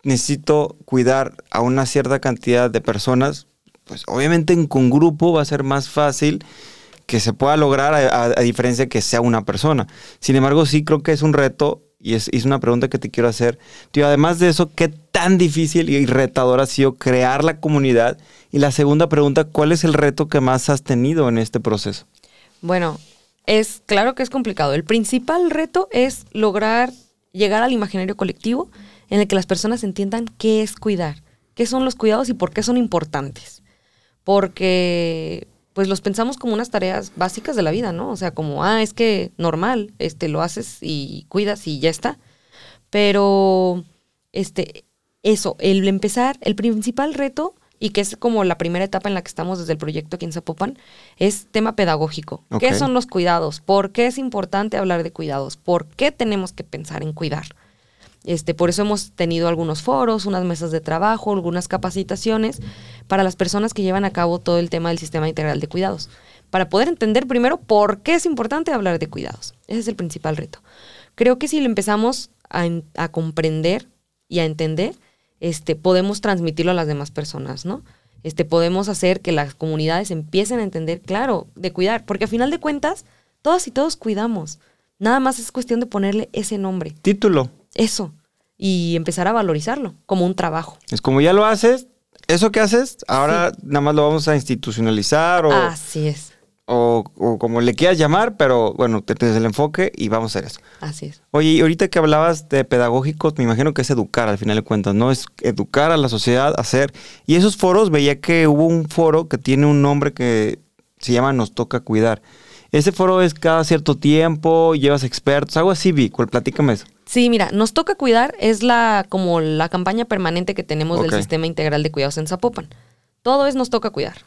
necesito cuidar a una cierta cantidad de personas, pues obviamente en con grupo va a ser más fácil que se pueda lograr a, a- a diferencia de que sea una persona. Sin embargo, sí creo que es un reto y es, una pregunta que te quiero hacer. Tío, además de eso, ¿qué tan difícil y retador ha sido crear la comunidad? Y la segunda pregunta, ¿cuál es el reto que más has tenido en este proceso? Bueno, es claro que es complicado. El principal reto es lograr llegar al imaginario colectivo en el que las personas entiendan qué es cuidar, qué son los cuidados y por qué son importantes. Porque pues los pensamos como unas tareas básicas de la vida, ¿no? O sea, como, ah, es que normal, este lo haces y cuidas y ya está. Pero este eso, el empezar, el principal reto y que es como la primera etapa en la que estamos desde el proyecto aquí en Zapopan, es tema pedagógico. ¿Qué son los cuidados? ¿Por qué es importante hablar de cuidados? ¿Por qué tenemos que pensar en cuidar? Este, por eso hemos tenido algunos foros, unas mesas de trabajo, algunas capacitaciones para las personas que llevan a cabo todo el tema del sistema integral de cuidados. Para poder entender primero por qué es importante hablar de cuidados. Ese es el principal reto. Creo que si lo empezamos a, en- a comprender y a entender, este, podemos transmitirlo a las demás personas, ¿no? Este, podemos hacer que las comunidades empiecen a entender, claro, de cuidar, porque a final de cuentas, todas y todos cuidamos. Nada más es cuestión de ponerle ese nombre, Título. Eso, y empezar a valorizarlo como un trabajo. Es como ya lo haces, eso que haces, ahora nada más lo vamos a institucionalizar o, Así es, o, o como le quieras llamar, pero bueno, te tienes el enfoque y vamos a hacer eso. así es. Oye, y ahorita que hablabas de pedagógicos, me imagino que es educar al final de cuentas, ¿no? Es educar a la sociedad, hacer. Y esos foros, veía que hubo un foro que tiene un nombre que se llama Nos Toca Cuidar. Ese foro es cada cierto tiempo, llevas expertos, algo así, vi. Platícame eso. Sí, mira, nos toca cuidar es la como la campaña permanente que tenemos del sistema integral de cuidados en Zapopan. Todo es nos toca cuidar.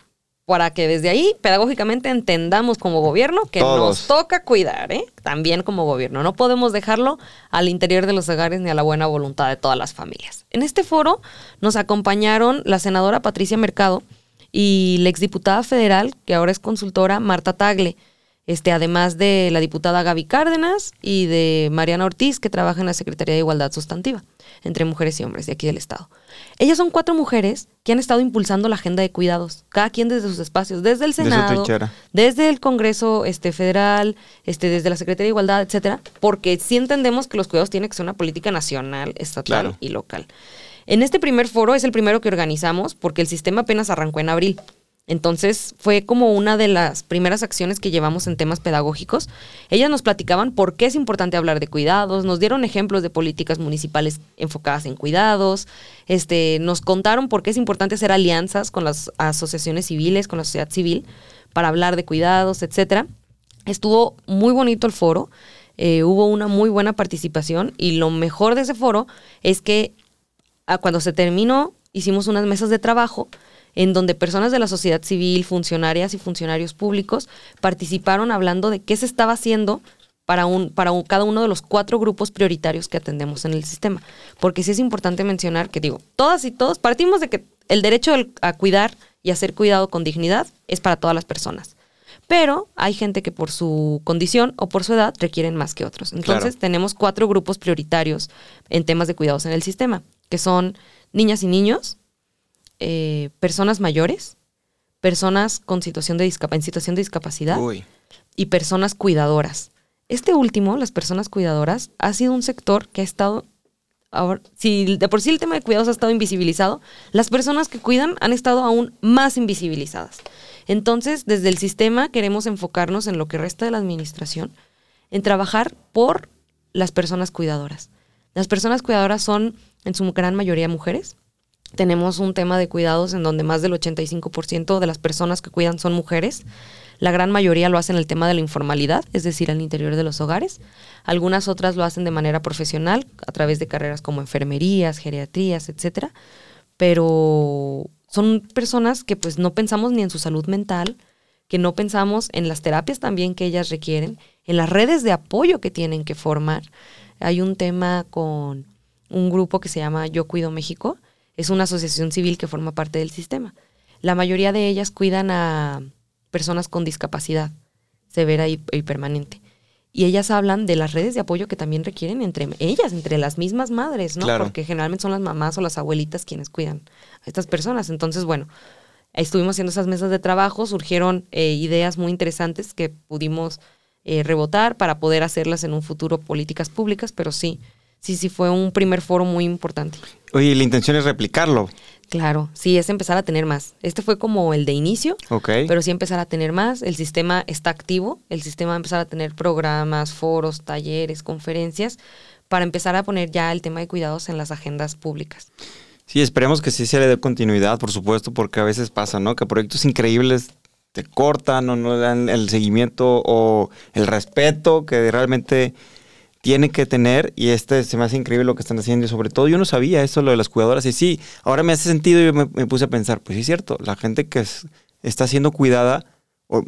Para que desde ahí, pedagógicamente, entendamos como gobierno que Todos. nos toca cuidar, ¿eh? También como gobierno. No podemos dejarlo al interior de los hogares ni a la buena voluntad de todas las familias. En este foro nos acompañaron la senadora Patricia Mercado y la exdiputada federal, que ahora es consultora, Marta Tagle. Este, además de la diputada Gaby Cárdenas y de Mariana Ortiz, que trabaja en la Secretaría de Igualdad Sustantiva entre mujeres y hombres de aquí del Estado. Ellas son cuatro mujeres que han estado impulsando la agenda de cuidados, cada quien desde sus espacios, desde el Senado, desde el Congreso este, Federal, este, desde la Secretaría de Igualdad, etcétera, porque sí entendemos que los cuidados tienen que ser una política nacional, estatal Claro. y local. En este primer foro es el primero que organizamos porque el sistema apenas arrancó en abril. Entonces fue como una de las primeras acciones que llevamos en temas pedagógicos. Ellas nos platicaban por qué es importante hablar de cuidados, nos dieron ejemplos de políticas municipales enfocadas en cuidados, este, nos contaron por qué es importante hacer alianzas con las asociaciones civiles, con la sociedad civil, para hablar de cuidados, etcétera. Estuvo muy bonito el foro, eh, hubo una muy buena participación y lo mejor de ese foro es que ah, cuando se terminó hicimos unas mesas de trabajo en donde personas de la sociedad civil, funcionarias y funcionarios públicos participaron hablando de qué se estaba haciendo para, un, para un- cada uno de los cuatro grupos prioritarios que atendemos en el sistema. Porque sí es importante mencionar que, digo, todas y todos partimos de que el derecho a cuidar y a ser cuidado con dignidad es para todas las personas. Pero hay gente que por su condición o por su edad requieren más que otros. Entonces Claro. tenemos cuatro grupos prioritarios en temas de cuidados en el sistema, que son niñas y niños, eh, personas mayores, personas con situación de en situación de discapacidad Uy. y personas cuidadoras. Este último, las personas cuidadoras, ha sido un sector que ha estado, ahora, si de por sí el tema de cuidados ha estado invisibilizado, las personas que cuidan han estado aún más invisibilizadas. Entonces, desde el sistema queremos enfocarnos en lo que resta de la administración, en trabajar por las personas cuidadoras. Las personas cuidadoras son en su gran mayoría mujeres. Tenemos un tema de cuidados en donde más del 85% de las personas que cuidan son mujeres. La gran mayoría lo hacen en el tema de la informalidad, es decir, al interior de los hogares. Algunas otras lo hacen de manera profesional, a través de carreras como enfermerías, geriatrías, etcétera. Pero son personas que pues no pensamos ni en su salud mental, que no pensamos en las terapias también que ellas requieren, en las redes de apoyo que tienen que formar. Hay un tema con un grupo que se llama Yo Cuido México, es una asociación civil que forma parte del sistema. La mayoría de ellas cuidan a personas con discapacidad severa y, permanente. Y ellas hablan de las redes de apoyo que también requieren entre ellas, entre las mismas madres, ¿no? Porque generalmente son las mamás o las abuelitas quienes cuidan a estas personas. Entonces, bueno, estuvimos haciendo esas mesas de trabajo, surgieron eh, ideas muy interesantes que pudimos eh, rebotar para poder hacerlas en un futuro políticas públicas, pero sí, sí, sí fue un primer foro muy importante. Oye, la intención es replicarlo. Claro, sí, es empezar a tener más. Este fue como el de inicio, pero sí empezar a tener más. El sistema está activo, el sistema va a empezar a tener programas, foros, talleres, conferencias, para empezar a poner ya el tema de cuidados en las agendas públicas. Sí, esperemos que sí se le dé continuidad, por supuesto, porque a veces pasa, ¿no? Que proyectos increíbles te cortan o no dan el seguimiento o el respeto que realmente tiene que tener y este se me hace increíble lo que están haciendo y sobre todo yo no sabía eso, lo de las cuidadoras y sí, ahora me hace sentido y me, puse a pensar, pues sí es cierto, la gente que está siendo cuidada, o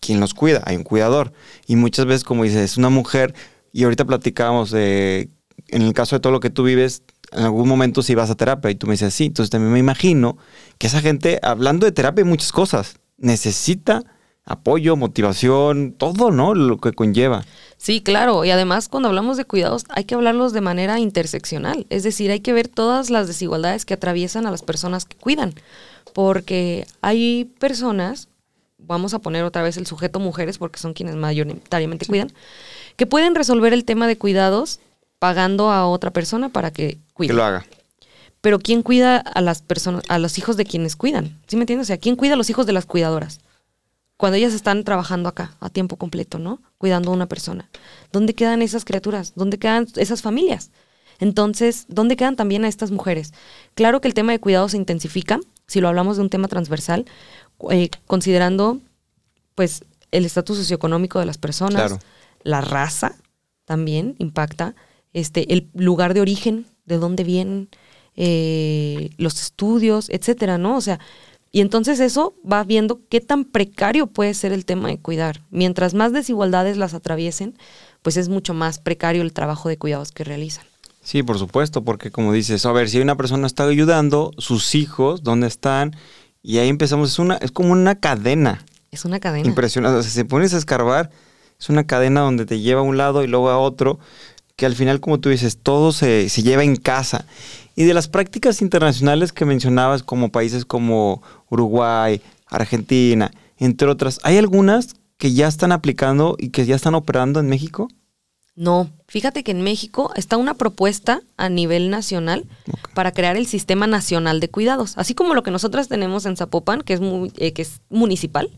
quien los cuida, hay un cuidador. Y muchas veces como dices, es una mujer y ahorita platicábamos de, en el caso de todo lo que tú vives, en algún momento si vas a terapia y tú me dices sí, entonces también me imagino que esa gente, hablando de terapia y muchas cosas, necesita apoyo, motivación, todo, ¿no? Lo que conlleva. Sí, claro. Y además, cuando hablamos de cuidados, hay que hablarlos de manera interseccional. Es decir, hay que ver todas las desigualdades que atraviesan a las personas que cuidan. Porque hay personas, vamos a poner otra vez el sujeto mujeres, porque son quienes mayoritariamente cuidan, que pueden resolver el tema de cuidados pagando a otra persona para que cuide. Que lo haga. Pero ¿quién cuida a las personas, a los hijos de quienes cuidan? ¿Sí me entiendes? O sea, ¿quién cuida a los hijos de las cuidadoras? Cuando ellas están trabajando acá a tiempo completo, ¿no? Cuidando a una persona. ¿Dónde quedan esas criaturas? ¿Dónde quedan esas familias? Entonces, ¿dónde quedan también a estas mujeres? Claro que el tema de cuidado se intensifica, si lo hablamos de un tema transversal, eh, considerando pues el estatus socioeconómico de las personas, la raza también impacta, este, el lugar de origen, de dónde vienen, eh, los estudios, etcétera, ¿no? O sea, y entonces eso va viendo qué tan precario puede ser el tema de cuidar. Mientras más desigualdades las atraviesen, pues es mucho más precario el trabajo de cuidados que realizan. Sí, por supuesto, porque como dices, a ver, si una persona está ayudando, sus hijos, ¿dónde están? Y ahí empezamos, es una, es como una cadena. Es una cadena. Impresionante. O sea, si se pones a escarbar, es una cadena donde te lleva a un lado y luego a otro, que al final, como tú dices, todo se, se lleva en casa. Y de las prácticas internacionales que mencionabas, como países como Uruguay, Argentina, entre otras, ¿hay algunas que ya están aplicando y que ya están operando en México? No, fíjate que en México está una propuesta a nivel nacional para crear el Sistema Nacional de Cuidados, así como lo que nosotras tenemos en Zapopan, que es, muy, eh, que es municipal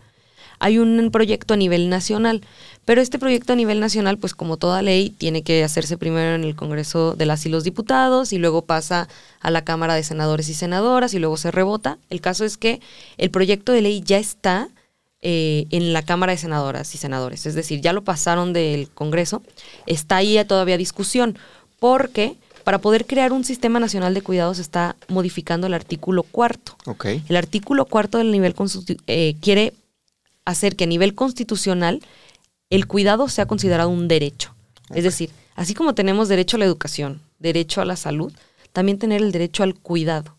hay un proyecto a nivel nacional, pero este proyecto a nivel nacional, pues como toda ley, tiene que hacerse primero en el Congreso de las y los Diputados y luego pasa a la Cámara de Senadores y Senadoras y luego se rebota. El caso es que el proyecto de ley ya está eh, en la Cámara de Senadoras y Senadores, es decir, ya lo pasaron del Congreso, está ahí todavía discusión, porque para poder crear un sistema nacional de cuidados está modificando el artículo cuarto. El artículo cuarto del nivel eh, quiere hacer que a nivel constitucional el cuidado sea considerado un derecho. Es decir, así como tenemos derecho a la educación, derecho a la salud, también tener el derecho al cuidado.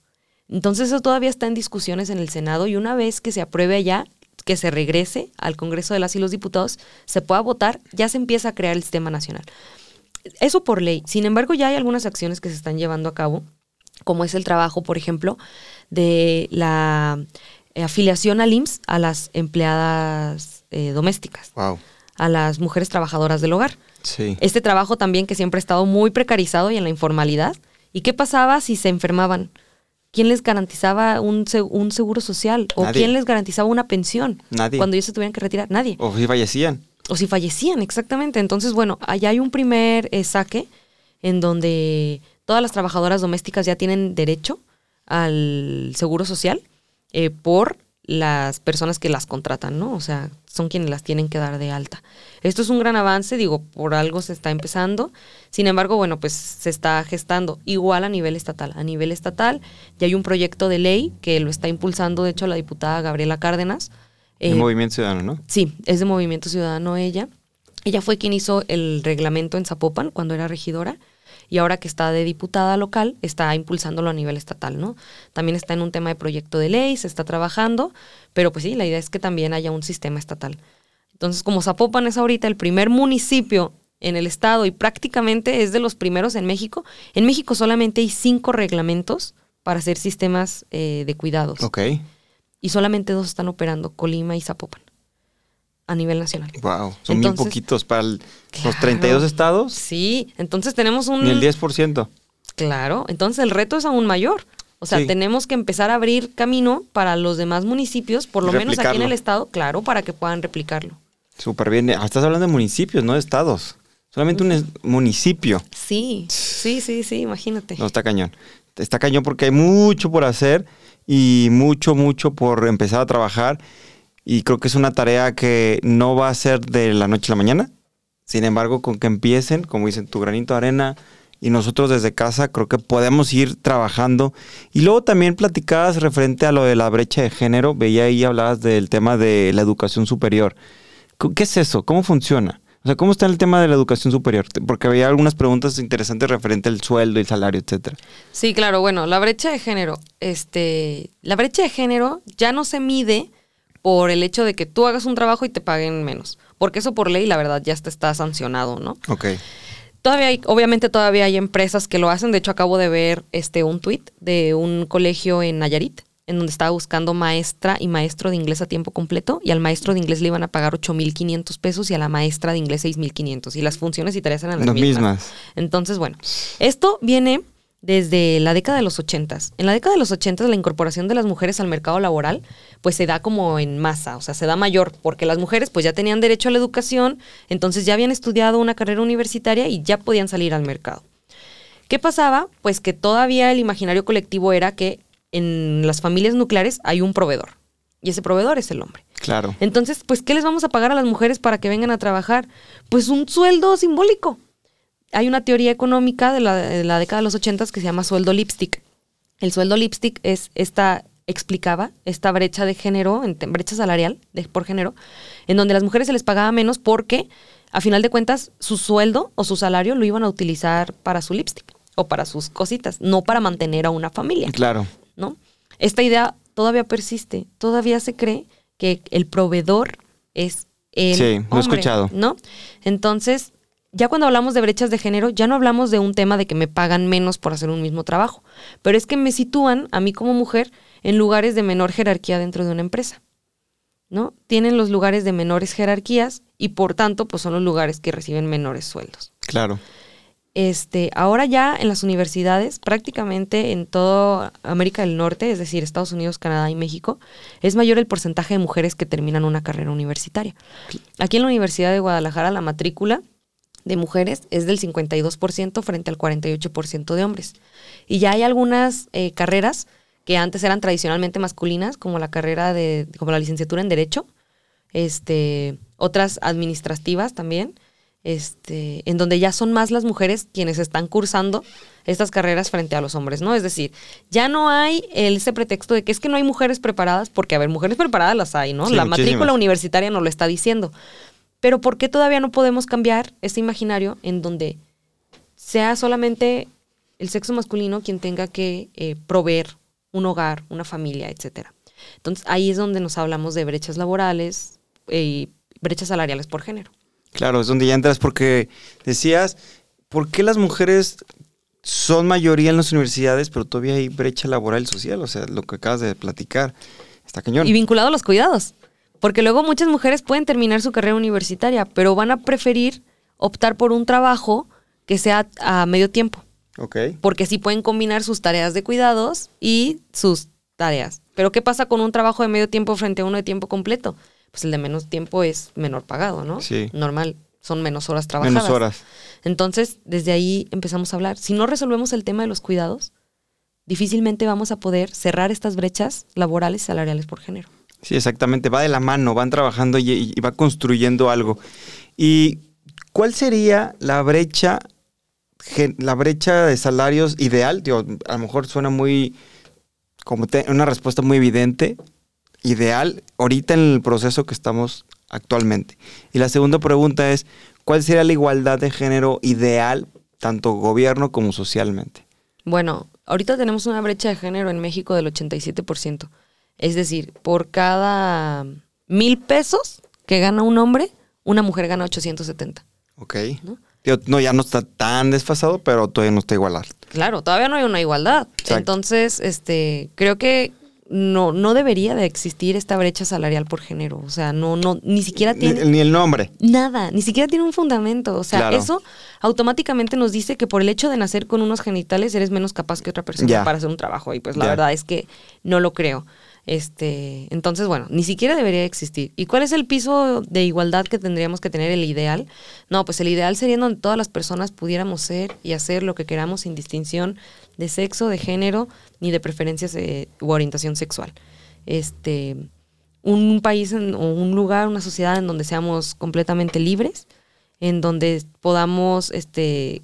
Entonces eso todavía está en discusiones en el Senado y una vez que se apruebe allá, que se regrese al Congreso de las y los Diputados, se pueda votar, ya se empieza a crear el sistema nacional. Eso por ley. Sin embargo, ya hay algunas acciones que se están llevando a cabo, como es el trabajo, por ejemplo, de la eh, afiliación al IMSS a las empleadas eh, domésticas, a las mujeres trabajadoras del hogar. Este trabajo también que siempre ha estado muy precarizado y en la informalidad. ¿Y qué pasaba si se enfermaban? ¿quién les garantizaba un, se- un seguro social? ¿O Nadie. quién les garantizaba una pensión? Nadie. Cuando ellos se tuvieran que retirar, nadie. O si fallecían. O si fallecían, exactamente. Entonces, bueno, allá hay un primer eh, saque en donde todas las trabajadoras domésticas ya tienen derecho al seguro social eh, por las personas que las contratan, ¿no? O sea, son quienes las tienen que dar de alta. Esto es un gran avance, digo, por algo se está empezando. Sin embargo, bueno, pues se está gestando igual a nivel estatal. A nivel estatal ya hay un proyecto de ley que lo está impulsando, de hecho, la diputada Gabriela Cárdenas. El Eh, Movimiento Ciudadano, ¿no? Sí, es de Movimiento Ciudadano ella. Ella fue quien hizo el reglamento en Zapopan cuando era regidora y ahora que está de diputada local está impulsándolo a nivel estatal, ¿no? También está en un tema de proyecto de ley, se está trabajando, pero pues sí, la idea es que también haya un sistema estatal. Entonces, como Zapopan es ahorita el primer municipio en el estado y prácticamente es de los primeros en México, en México solamente hay cinco reglamentos para hacer sistemas eh, de cuidados Ok. y solamente dos están operando, Colima y Zapopan, a nivel nacional. Wow. Son muy Entonces- poquitos para el- los Claro. 32 estados. Sí, entonces tenemos un... Ni el 10%. Claro, entonces el reto es aún mayor. O sea, Sí. tenemos que empezar a abrir camino para los demás municipios, por lo menos aquí en el estado, claro, para que puedan replicarlo. Súper bien. Ah, estás hablando de municipios, no de estados. Solamente un municipio. Sí, sí, sí, sí, imagínate. No, está cañón. Está cañón porque hay mucho por hacer y mucho, mucho por empezar a trabajar. Y creo que es una tarea que no va a ser de la noche a la mañana. Sin embargo, con que empiecen, como dicen, tu granito de arena y nosotros desde casa, creo que podemos ir trabajando. Y luego también platicabas referente a lo de la brecha de género. Veía ahí, hablabas del tema de la educación superior. ¿Qué es eso? ¿Cómo funciona? O sea, ¿cómo está el tema de la educación superior? Porque había algunas preguntas interesantes referente al sueldo y el salario, etcétera. Sí, claro, bueno, la brecha de género, este, la brecha de género ya no se mide por el hecho de que tú hagas un trabajo y te paguen menos, porque eso por ley, la verdad, ya está, está sancionado, ¿no? Ok. Todavía hay, obviamente todavía hay empresas que lo hacen. De hecho, acabo de ver este un tuit de un colegio en Nayarit, en donde estaba buscando maestra y maestro de inglés a tiempo completo, y al maestro de inglés le iban a pagar 8.500 pesos y a la maestra de inglés 6.500, y las funciones y tareas eran las, Las mismas. mismas. Entonces, bueno, esto viene desde la década de los 80. En la década de los 80 la incorporación de las mujeres al mercado laboral pues se da como en masa, o sea, se da mayor, porque las mujeres pues ya tenían derecho a la educación, entonces ya habían estudiado una carrera universitaria y ya podían salir al mercado. ¿Qué pasaba? Pues que todavía el imaginario colectivo era que en las familias nucleares hay un proveedor y ese proveedor es el hombre. Claro. Entonces, pues, ¿qué les vamos a pagar a las mujeres para que vengan a trabajar? Pues un sueldo simbólico. Hay una teoría económica de la, de la década de los ochentas que se llama sueldo lipstick. El sueldo lipstick es esta, explicaba esta brecha de género, en- brecha salarial de, por género, en donde a las mujeres se les pagaba menos porque, a final de cuentas, su sueldo o su salario lo iban a utilizar para su lipstick o para sus cositas, no para mantener a una familia. Claro. ¿no? Esta idea todavía persiste, todavía se cree que el proveedor es el Sí, lo he hombre, escuchado. ¿no? Entonces, ya cuando hablamos de brechas de género, ya no hablamos de un tema de que me pagan menos por hacer un mismo trabajo, pero es que me sitúan a mí como mujer en lugares de menor jerarquía dentro de una empresa. ¿No? Tienen los lugares de menores jerarquías y por tanto, pues son los lugares que reciben menores sueldos. Claro. Este, ahora ya en las universidades, prácticamente en toda América del Norte, es decir, Estados Unidos, Canadá y México, es mayor el porcentaje de mujeres que terminan una carrera universitaria. Aquí en la Universidad de Guadalajara la matrícula de mujeres es del 52% frente al 48% de hombres. Y ya hay algunas eh, carreras que antes eran tradicionalmente masculinas, como la carrera de, como la licenciatura en Derecho, este, otras administrativas también, este, en donde ya son más las mujeres quienes están cursando estas carreras frente a los hombres, ¿no? Es decir, ya no hay ese pretexto de que es que no hay mujeres preparadas, porque a ver, mujeres preparadas las hay, ¿no? Sí, la muchísimas. matrícula universitaria nos lo está diciendo. Pero ¿por qué todavía no podemos cambiar este imaginario en donde sea solamente el sexo masculino quien tenga que eh, proveer un hogar, una familia, etcétera? Entonces ahí es donde nos hablamos de brechas laborales eh, y brechas salariales por género. Claro, es donde ya entras porque decías, ¿por qué las mujeres son mayoría en las universidades, pero todavía hay brecha laboral y social? O sea, lo que acabas de platicar. Está cañón. Y vinculado a los cuidados. Porque luego muchas mujeres pueden terminar su carrera universitaria, pero van a preferir optar por un trabajo que sea a medio tiempo. Ok. porque sí pueden combinar sus tareas de cuidados y sus tareas. Pero ¿qué pasa con un trabajo de medio tiempo frente a uno de tiempo completo? Pues el de menos tiempo es menor pagado, ¿no? Sí. Normal, son menos horas trabajadas. Menos horas. Entonces, desde ahí empezamos a hablar. Si no resolvemos el tema de los cuidados, difícilmente vamos a poder cerrar estas brechas laborales y salariales por género. Sí, exactamente. Va de la mano, van trabajando y, va construyendo algo. ¿Y cuál sería la brecha, la brecha de salarios ideal? Digo, a lo mejor suena muy, como te- una respuesta muy evidente, ideal, ahorita en el proceso que estamos actualmente. Y la segunda pregunta es, ¿cuál sería la igualdad de género ideal, tanto gobierno como socialmente? Bueno, ahorita tenemos una brecha de género en México del 87%. Es decir, por cada mil pesos que gana un hombre, una mujer gana 870. ¿Ok? ¿No? No, ya no está tan desfasado, pero todavía no está igualado. Claro, todavía no hay una igualdad. Exacto. Entonces, este, creo que no, no debería de existir esta brecha salarial por género. O sea, no, no, ni siquiera Ni, tiene ni el nombre. nada, ni siquiera tiene un fundamento. O sea, Claro. eso automáticamente nos dice que por el hecho de nacer con unos genitales eres menos capaz que otra persona Ya. para hacer un trabajo. Y pues la Ya. verdad es que no lo creo. Este, entonces, bueno, ni siquiera debería existir. ¿Y cuál es el piso de igualdad que tendríamos que tener, el ideal? No, pues el ideal sería donde todas las personas pudiéramos ser y hacer lo que queramos sin distinción de sexo, de género, ni de preferencias eh, u orientación sexual. Este, un país o un lugar, una sociedad en donde seamos completamente libres, en donde podamos este,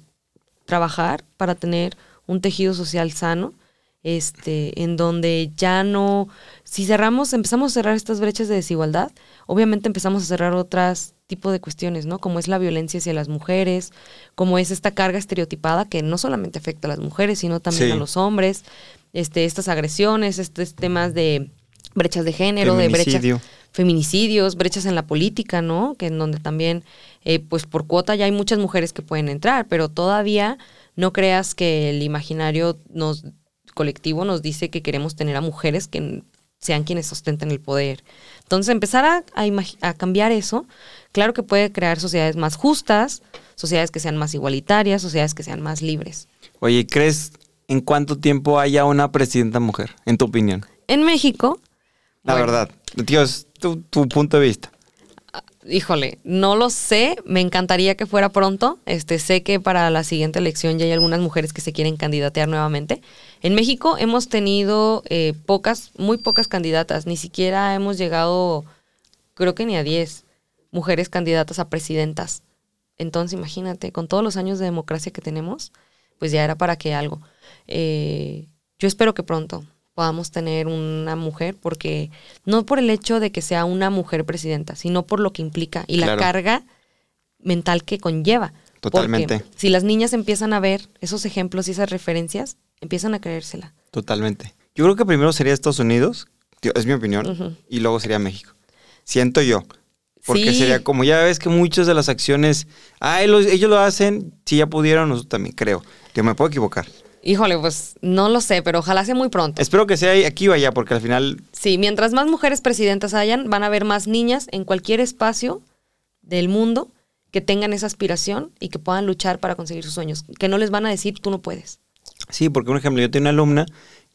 trabajar para tener un tejido social sano, este, en donde ya no, si cerramos, empezamos a cerrar estas brechas de desigualdad, obviamente empezamos a cerrar otras tipo de cuestiones, ¿no? Como es la violencia hacia las mujeres, como es esta carga estereotipada que no solamente afecta a las mujeres, sino también Sí. a los hombres, este, estas agresiones, estos temas de brechas de género, de brechas Feminicidio. feminicidios, brechas en la política, ¿no? Que en donde también, eh, pues por cuota ya hay muchas mujeres que pueden entrar, pero todavía no creas que el imaginario nos colectivo nos dice que queremos tener a mujeres que sean quienes sostenten el poder. Entonces, empezar a, a imagi- a cambiar eso, claro que puede crear sociedades más justas, sociedades que sean más igualitarias, sociedades que sean más libres. Oye, ¿crees en cuánto tiempo haya una presidenta mujer, en tu opinión? En México, La bueno, verdad. Tío, es tu, tu punto de vista. Híjole, no lo sé, me encantaría que fuera pronto. Este, sé que para la siguiente elección ya hay algunas mujeres que se quieren candidatear nuevamente. En México hemos tenido eh, pocas, muy pocas candidatas, ni siquiera hemos llegado, creo que ni a 10 mujeres candidatas a presidentas. Entonces, imagínate, con todos los años de democracia que tenemos, pues ya era para que algo. Eh, yo espero que pronto podamos tener una mujer, porque no por el hecho de que sea una mujer presidenta, sino por lo que implica y la carga mental que conlleva. Totalmente. Porque si las niñas empiezan a ver esos ejemplos y esas referencias, empiezan a creérsela. Totalmente. Yo creo que primero sería Estados Unidos, es mi opinión, y luego sería México. Siento yo. Porque Sí. sería como ya ves que muchas de las acciones, ah, ellos, ellos lo hacen, si ya pudieron, nosotros también, creo. Yo me puedo equivocar. Híjole, pues no lo sé, pero ojalá sea muy pronto. Espero que sea aquí o allá, porque al final, Sí, mientras más mujeres presidentas hayan, van a haber más niñas en cualquier espacio del mundo que tengan esa aspiración y que puedan luchar para conseguir sus sueños. Que no les van a decir, tú no puedes. Sí, porque un ejemplo, yo tengo una alumna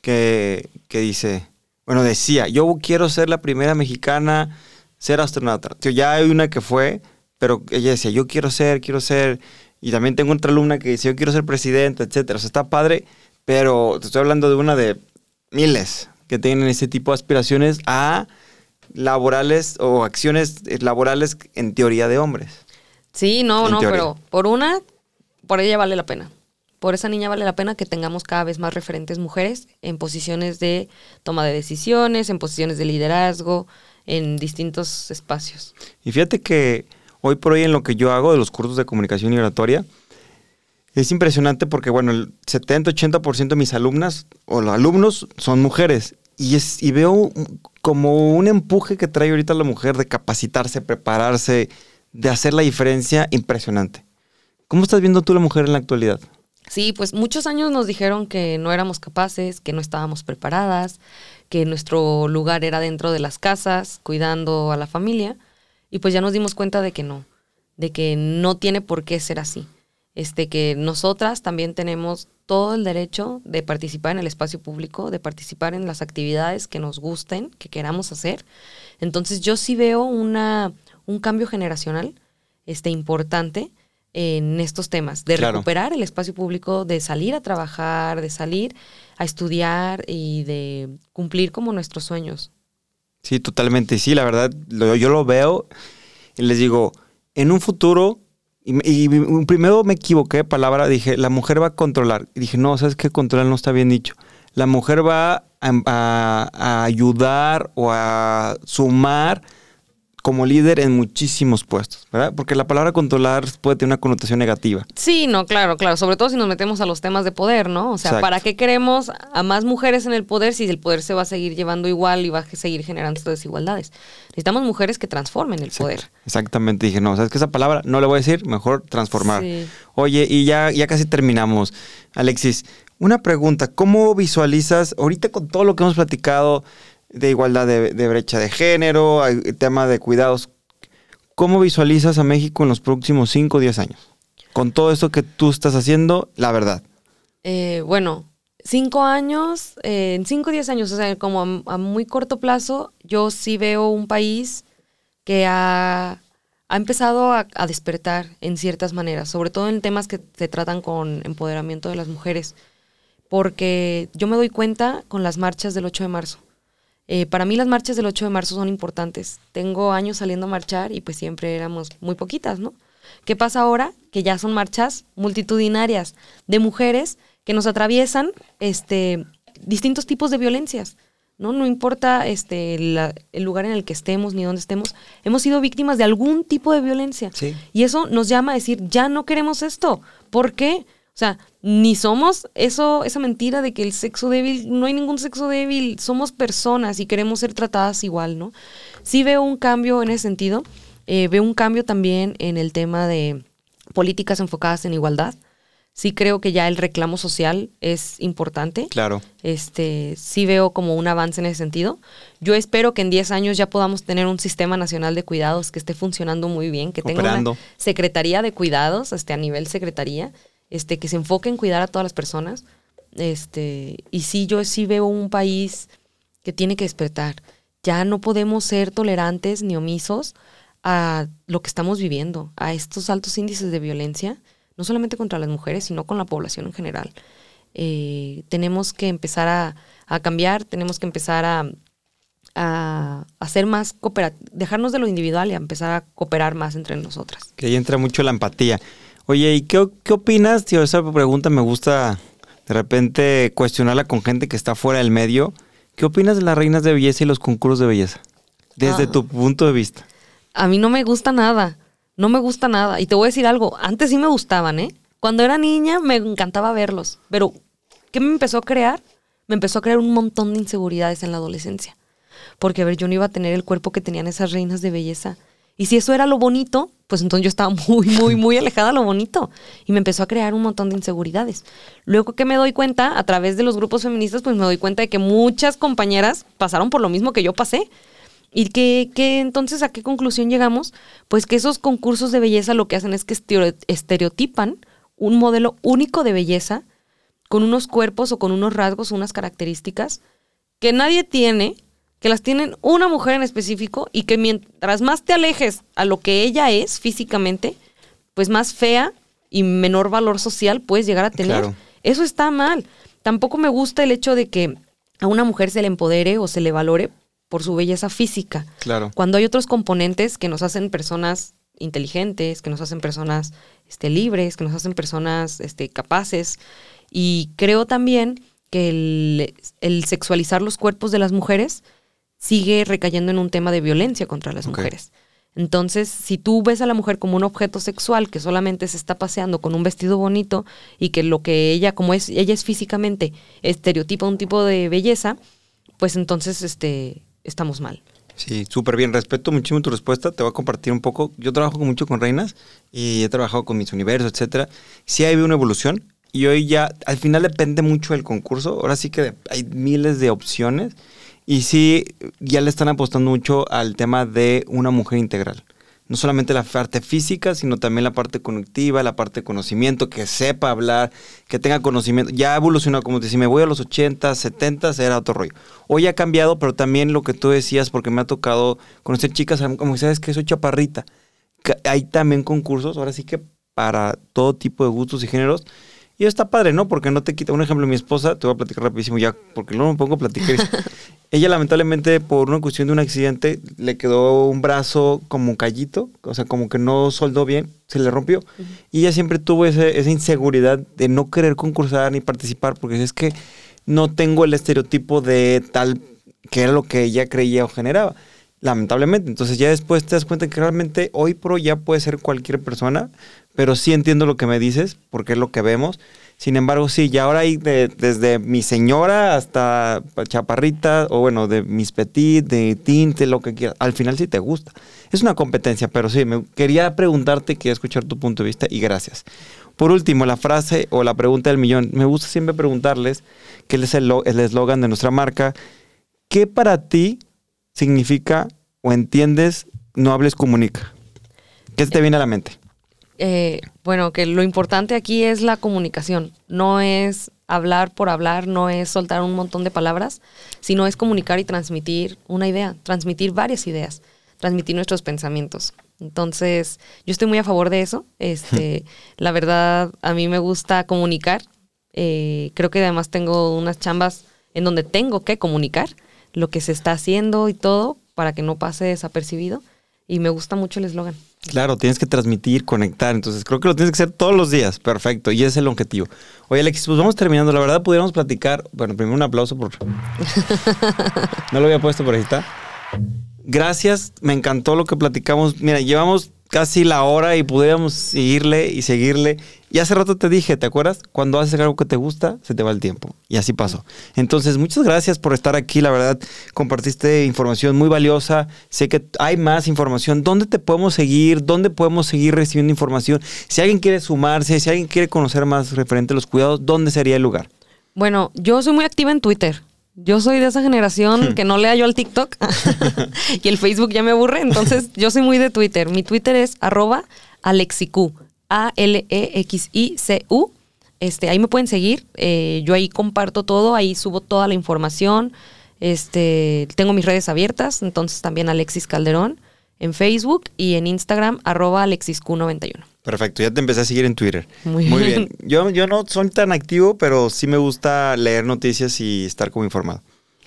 que, que dice, bueno, decía, yo quiero ser la primera mexicana, ser astronauta. Tío, ya hay una que fue, pero ella decía, yo quiero ser, quiero ser. Y también tengo otra alumna que dice, yo quiero ser presidenta, etcétera. O sea, está padre, pero te estoy hablando de una de miles que tienen ese tipo de aspiraciones a laborales o acciones laborales en teoría de hombres. Sí, no, En no, teoría. pero por una, por ella vale la pena. Por esa niña vale la pena que tengamos cada vez más referentes mujeres en posiciones de toma de decisiones, en posiciones de liderazgo, en distintos espacios. Y fíjate que hoy por hoy en lo que yo hago de los cursos de comunicación y oratoria, es impresionante porque, bueno, el 70-80% de mis alumnas o los alumnos son mujeres. Y, es, y veo como un empuje que trae ahorita la mujer de capacitarse, prepararse, de hacer la diferencia impresionante. ¿Cómo estás viendo tú la mujer en la actualidad? Sí, pues muchos años nos dijeron que no éramos capaces, que no estábamos preparadas, que nuestro lugar era dentro de las casas, cuidando a la familia, y pues ya nos dimos cuenta de que no, de que no tiene por qué ser así. este, que nosotras también tenemos todo el derecho de participar en el espacio público, de participar en las actividades que nos gusten, que queramos hacer. Entonces yo sí veo una, un cambio generacional este, importante en estos temas, de recuperar el espacio público, de salir a trabajar, de salir a estudiar y de cumplir como nuestros sueños. Sí, totalmente. Sí, la verdad, yo lo veo y les digo, en un futuro, y, primero me equivoqué de palabra, dije, la mujer va a controlar. Y dije, no, ¿sabes qué? Controlar no está bien dicho. La mujer va a ayudar o a sumar como líder en muchísimos puestos, ¿verdad? Porque la palabra controlar puede tener una connotación negativa. Sí, no, claro, claro. Sobre todo si nos metemos a los temas de poder, ¿no? O sea, ¿para qué queremos a más mujeres en el poder si el poder se va a seguir llevando igual y va a seguir generando desigualdades? Necesitamos mujeres que transformen el poder. Exactamente. Dije, no, ¿sabes que Esa palabra no le voy a decir, mejor transformar. Oye, y ya, ya casi terminamos. Alexis, una pregunta. ¿Cómo visualizas, ahorita con todo lo que hemos platicado, de igualdad de, brecha de género, hay tema de cuidados. ¿Cómo visualizas a México en los próximos 5 o 10 años? Con todo esto que tú estás haciendo, la verdad. Eh, bueno, 5 años, eh, en 5 o 10 años, o sea, como a, muy corto plazo, yo sí veo un país que ha, ha empezado a, a, despertar en ciertas maneras, sobre todo en temas que se tratan con empoderamiento de las mujeres, porque yo me doy cuenta con las marchas del 8 de marzo. Eh, para mí las marchas del 8 de marzo son importantes. Tengo años saliendo a marchar y pues siempre éramos muy poquitas, ¿no? ¿Qué pasa ahora? Que ya son marchas multitudinarias de mujeres que nos atraviesan este, distintos tipos de violencias. ¿no? No importa este, el lugar en el que estemos ni dónde estemos, hemos sido víctimas de algún tipo de violencia. Y eso nos llama a decir, ya no queremos esto. ¿Por qué? O sea, ni somos eso, esa mentira de que el sexo débil, no hay ningún sexo débil, somos personas y queremos ser tratadas igual, ¿no? Sí veo un cambio en ese sentido. Eh, veo un cambio también en el tema de políticas enfocadas en igualdad. Sí creo que ya el reclamo social es importante. Claro. Este, sí veo como un avance en ese sentido. Yo espero que en 10 años ya podamos tener un sistema nacional de cuidados que esté funcionando muy bien, que tenga una secretaría de cuidados, este, a nivel secretaría, este, que se enfoque en cuidar a todas las personas. Este, y sí, yo sí veo un país que tiene que despertar. Ya no podemos ser tolerantes ni omisos a lo que estamos viviendo, a estos altos índices de violencia, no solamente contra las mujeres, sino con la población en general. Eh, tenemos que empezar a, cambiar, tenemos que empezar a, a hacer más cooperativo, dejarnos de lo individual y a empezar a cooperar más entre nosotras. Que ahí entra mucho la empatía. Oye, ¿y qué, qué opinas? Tío, esa pregunta me gusta de repente cuestionarla con gente que está fuera del medio. ¿Qué opinas de las reinas de belleza y los concursos de belleza? Desde ah. tu punto de vista. A mí no me gusta nada. No me gusta nada. Y te voy a decir algo. Antes sí me gustaban, ¿eh? Cuando era niña me encantaba verlos. Pero, ¿qué me empezó a crear? Me empezó a crear un montón de inseguridades en la adolescencia. Porque, a ver, yo no iba a tener el cuerpo que tenían esas reinas de belleza. Y si eso era lo bonito, pues entonces yo estaba muy, muy, muy alejada de lo bonito. Y me empezó a crear un montón de inseguridades. Luego que me doy cuenta, a través de los grupos feministas, pues me doy cuenta de que muchas compañeras pasaron por lo mismo que yo pasé. Y que, que entonces, ¿a qué conclusión llegamos? Pues que esos concursos de belleza lo que hacen es que estereotipan un modelo único de belleza con unos cuerpos o con unos rasgos, unas características que nadie tiene que las tienen una mujer en específico y que mientras más te alejes a lo que ella es físicamente, pues más fea y menor valor social puedes llegar a tener. Eso está mal. Tampoco me gusta el hecho de que a una mujer se le empodere o se le valore por su belleza física. Claro. Cuando hay otros componentes que nos hacen personas inteligentes, que nos hacen personas este, libres, que nos hacen personas este, capaces. Y creo también que el, el, sexualizar los cuerpos de las mujeres sigue recayendo en un tema de violencia contra las mujeres. Entonces, si tú ves a la mujer como un objeto sexual que solamente se está paseando con un vestido bonito y que lo que ella, como es, ella es físicamente, estereotipa un tipo de belleza, pues entonces este, estamos mal. Sí, súper bien. Respeto muchísimo tu respuesta. Te voy a compartir un poco. Yo trabajo mucho con reinas y he trabajado con mis universos, etcétera. Sí hay una evolución y hoy ya, al final depende mucho del concurso. Ahora sí que hay miles de opciones y sí, ya le están apostando mucho al tema de una mujer integral. no solamente la parte física, sino también la parte cognitiva, la parte de conocimiento, que sepa hablar, que tenga conocimiento. Ya ha evolucionado, como te me voy a los 80, 70, era otro rollo. Hoy ha cambiado, pero también lo que tú decías, porque me ha tocado conocer chicas, como sabes que soy chaparrita. Hay también concursos, ahora sí que para todo tipo de gustos y géneros. Y está padre, ¿no? Porque no te quita. Un ejemplo, mi esposa, te voy a platicar rapidísimo ya, porque luego me pongo a platicar. Ella lamentablemente por una cuestión de un accidente le quedó un brazo como callito, o sea, como que no soldó bien, se le rompió. Y ella siempre tuvo esa inseguridad de no querer concursar ni participar porque es que no tengo el estereotipo de tal que era lo que ella creía o generaba. Lamentablemente. Entonces ya después te das cuenta que realmente hoy pro ya puede ser cualquier persona, pero sí entiendo lo que me dices, porque es lo que vemos. Sin embargo, sí, ya ahora hay desde mi señora hasta chaparrita, o bueno, de mis petit, de tinte, lo que quieras. Al final sí te gusta. Es una competencia, pero sí, me quería preguntarte, quería escuchar tu punto de vista y gracias. Por último, la frase o la pregunta del millón. Me gusta siempre preguntarles, que es el eslogan de nuestra marca, ¿qué para ti significa o entiendes no hables, comunica? ¿Qué te viene a la mente? Eh, bueno, que lo importante aquí es la comunicación, no es hablar por hablar, no es soltar un montón de palabras, sino es comunicar y transmitir una idea, transmitir varias ideas, transmitir nuestros pensamientos. Entonces, yo estoy muy a favor de eso. Este, la verdad, a mí me gusta comunicar. Eh, creo que además tengo unas chambas en donde tengo que comunicar lo que se está haciendo y todo para que no pase desapercibido. Y me gusta mucho el eslogan. Claro, tienes que transmitir, conectar. Entonces creo que lo tienes que hacer todos los días. Perfecto. Y ese es el objetivo. Oye, Alexis, pues vamos terminando. La verdad, pudiéramos platicar. Bueno, primero un aplauso por. no lo había puesto por ahí está. Gracias. Me encantó lo que platicamos. Mira, llevamos casi la hora y pudiéramos seguirle y seguirle. Y hace rato te dije, ¿te acuerdas? Cuando haces algo que te gusta, se te va el tiempo. Y así pasó. Entonces, muchas gracias por estar aquí. La verdad, compartiste información muy valiosa. Sé que hay más información. ¿Dónde te podemos seguir? ¿Dónde podemos seguir recibiendo información? Si alguien quiere sumarse, si alguien quiere conocer más referente a los cuidados, ¿dónde sería el lugar? Bueno, yo soy muy activa en Twitter. Yo soy de esa generación que no lea yo al TikTok y el Facebook ya me aburre, entonces yo soy muy de Twitter. Mi Twitter es arroba alexicu, A-L-E-X-I-C-U. Este, ahí me pueden seguir, eh, yo ahí comparto todo, ahí subo toda la información. Este, tengo mis redes abiertas, entonces también Alexis Calderón en Facebook y en Instagram arroba alexisq91. Perfecto, ya te empecé a seguir en Twitter. Muy, bien. Yo, yo no soy tan activo, pero sí me gusta leer noticias y estar como informado.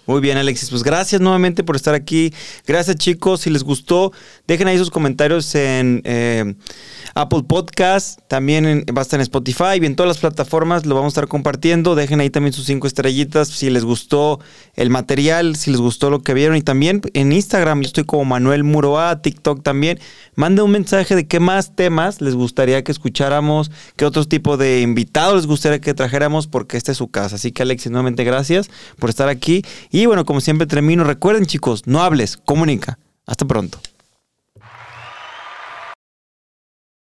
Muy bien, Alexis. Pues gracias nuevamente por estar aquí. Gracias, chicos. Si les gustó, dejen ahí sus comentarios en eh, Apple Podcast. También va a estar en Spotify y en todas las plataformas lo vamos a estar compartiendo. Dejen ahí también sus cinco estrellitas si les gustó el material, si les gustó lo que vieron. Y también en Instagram, yo estoy como Manuel Muroa, TikTok también. Mande un mensaje de qué más temas les gustaría que escucháramos, qué otros tipos de invitados les gustaría que trajéramos, porque esta es su casa. Así que, Alexis, nuevamente gracias por estar aquí. Y bueno, como siempre termino, recuerden chicos, no hables, comunica. Hasta pronto.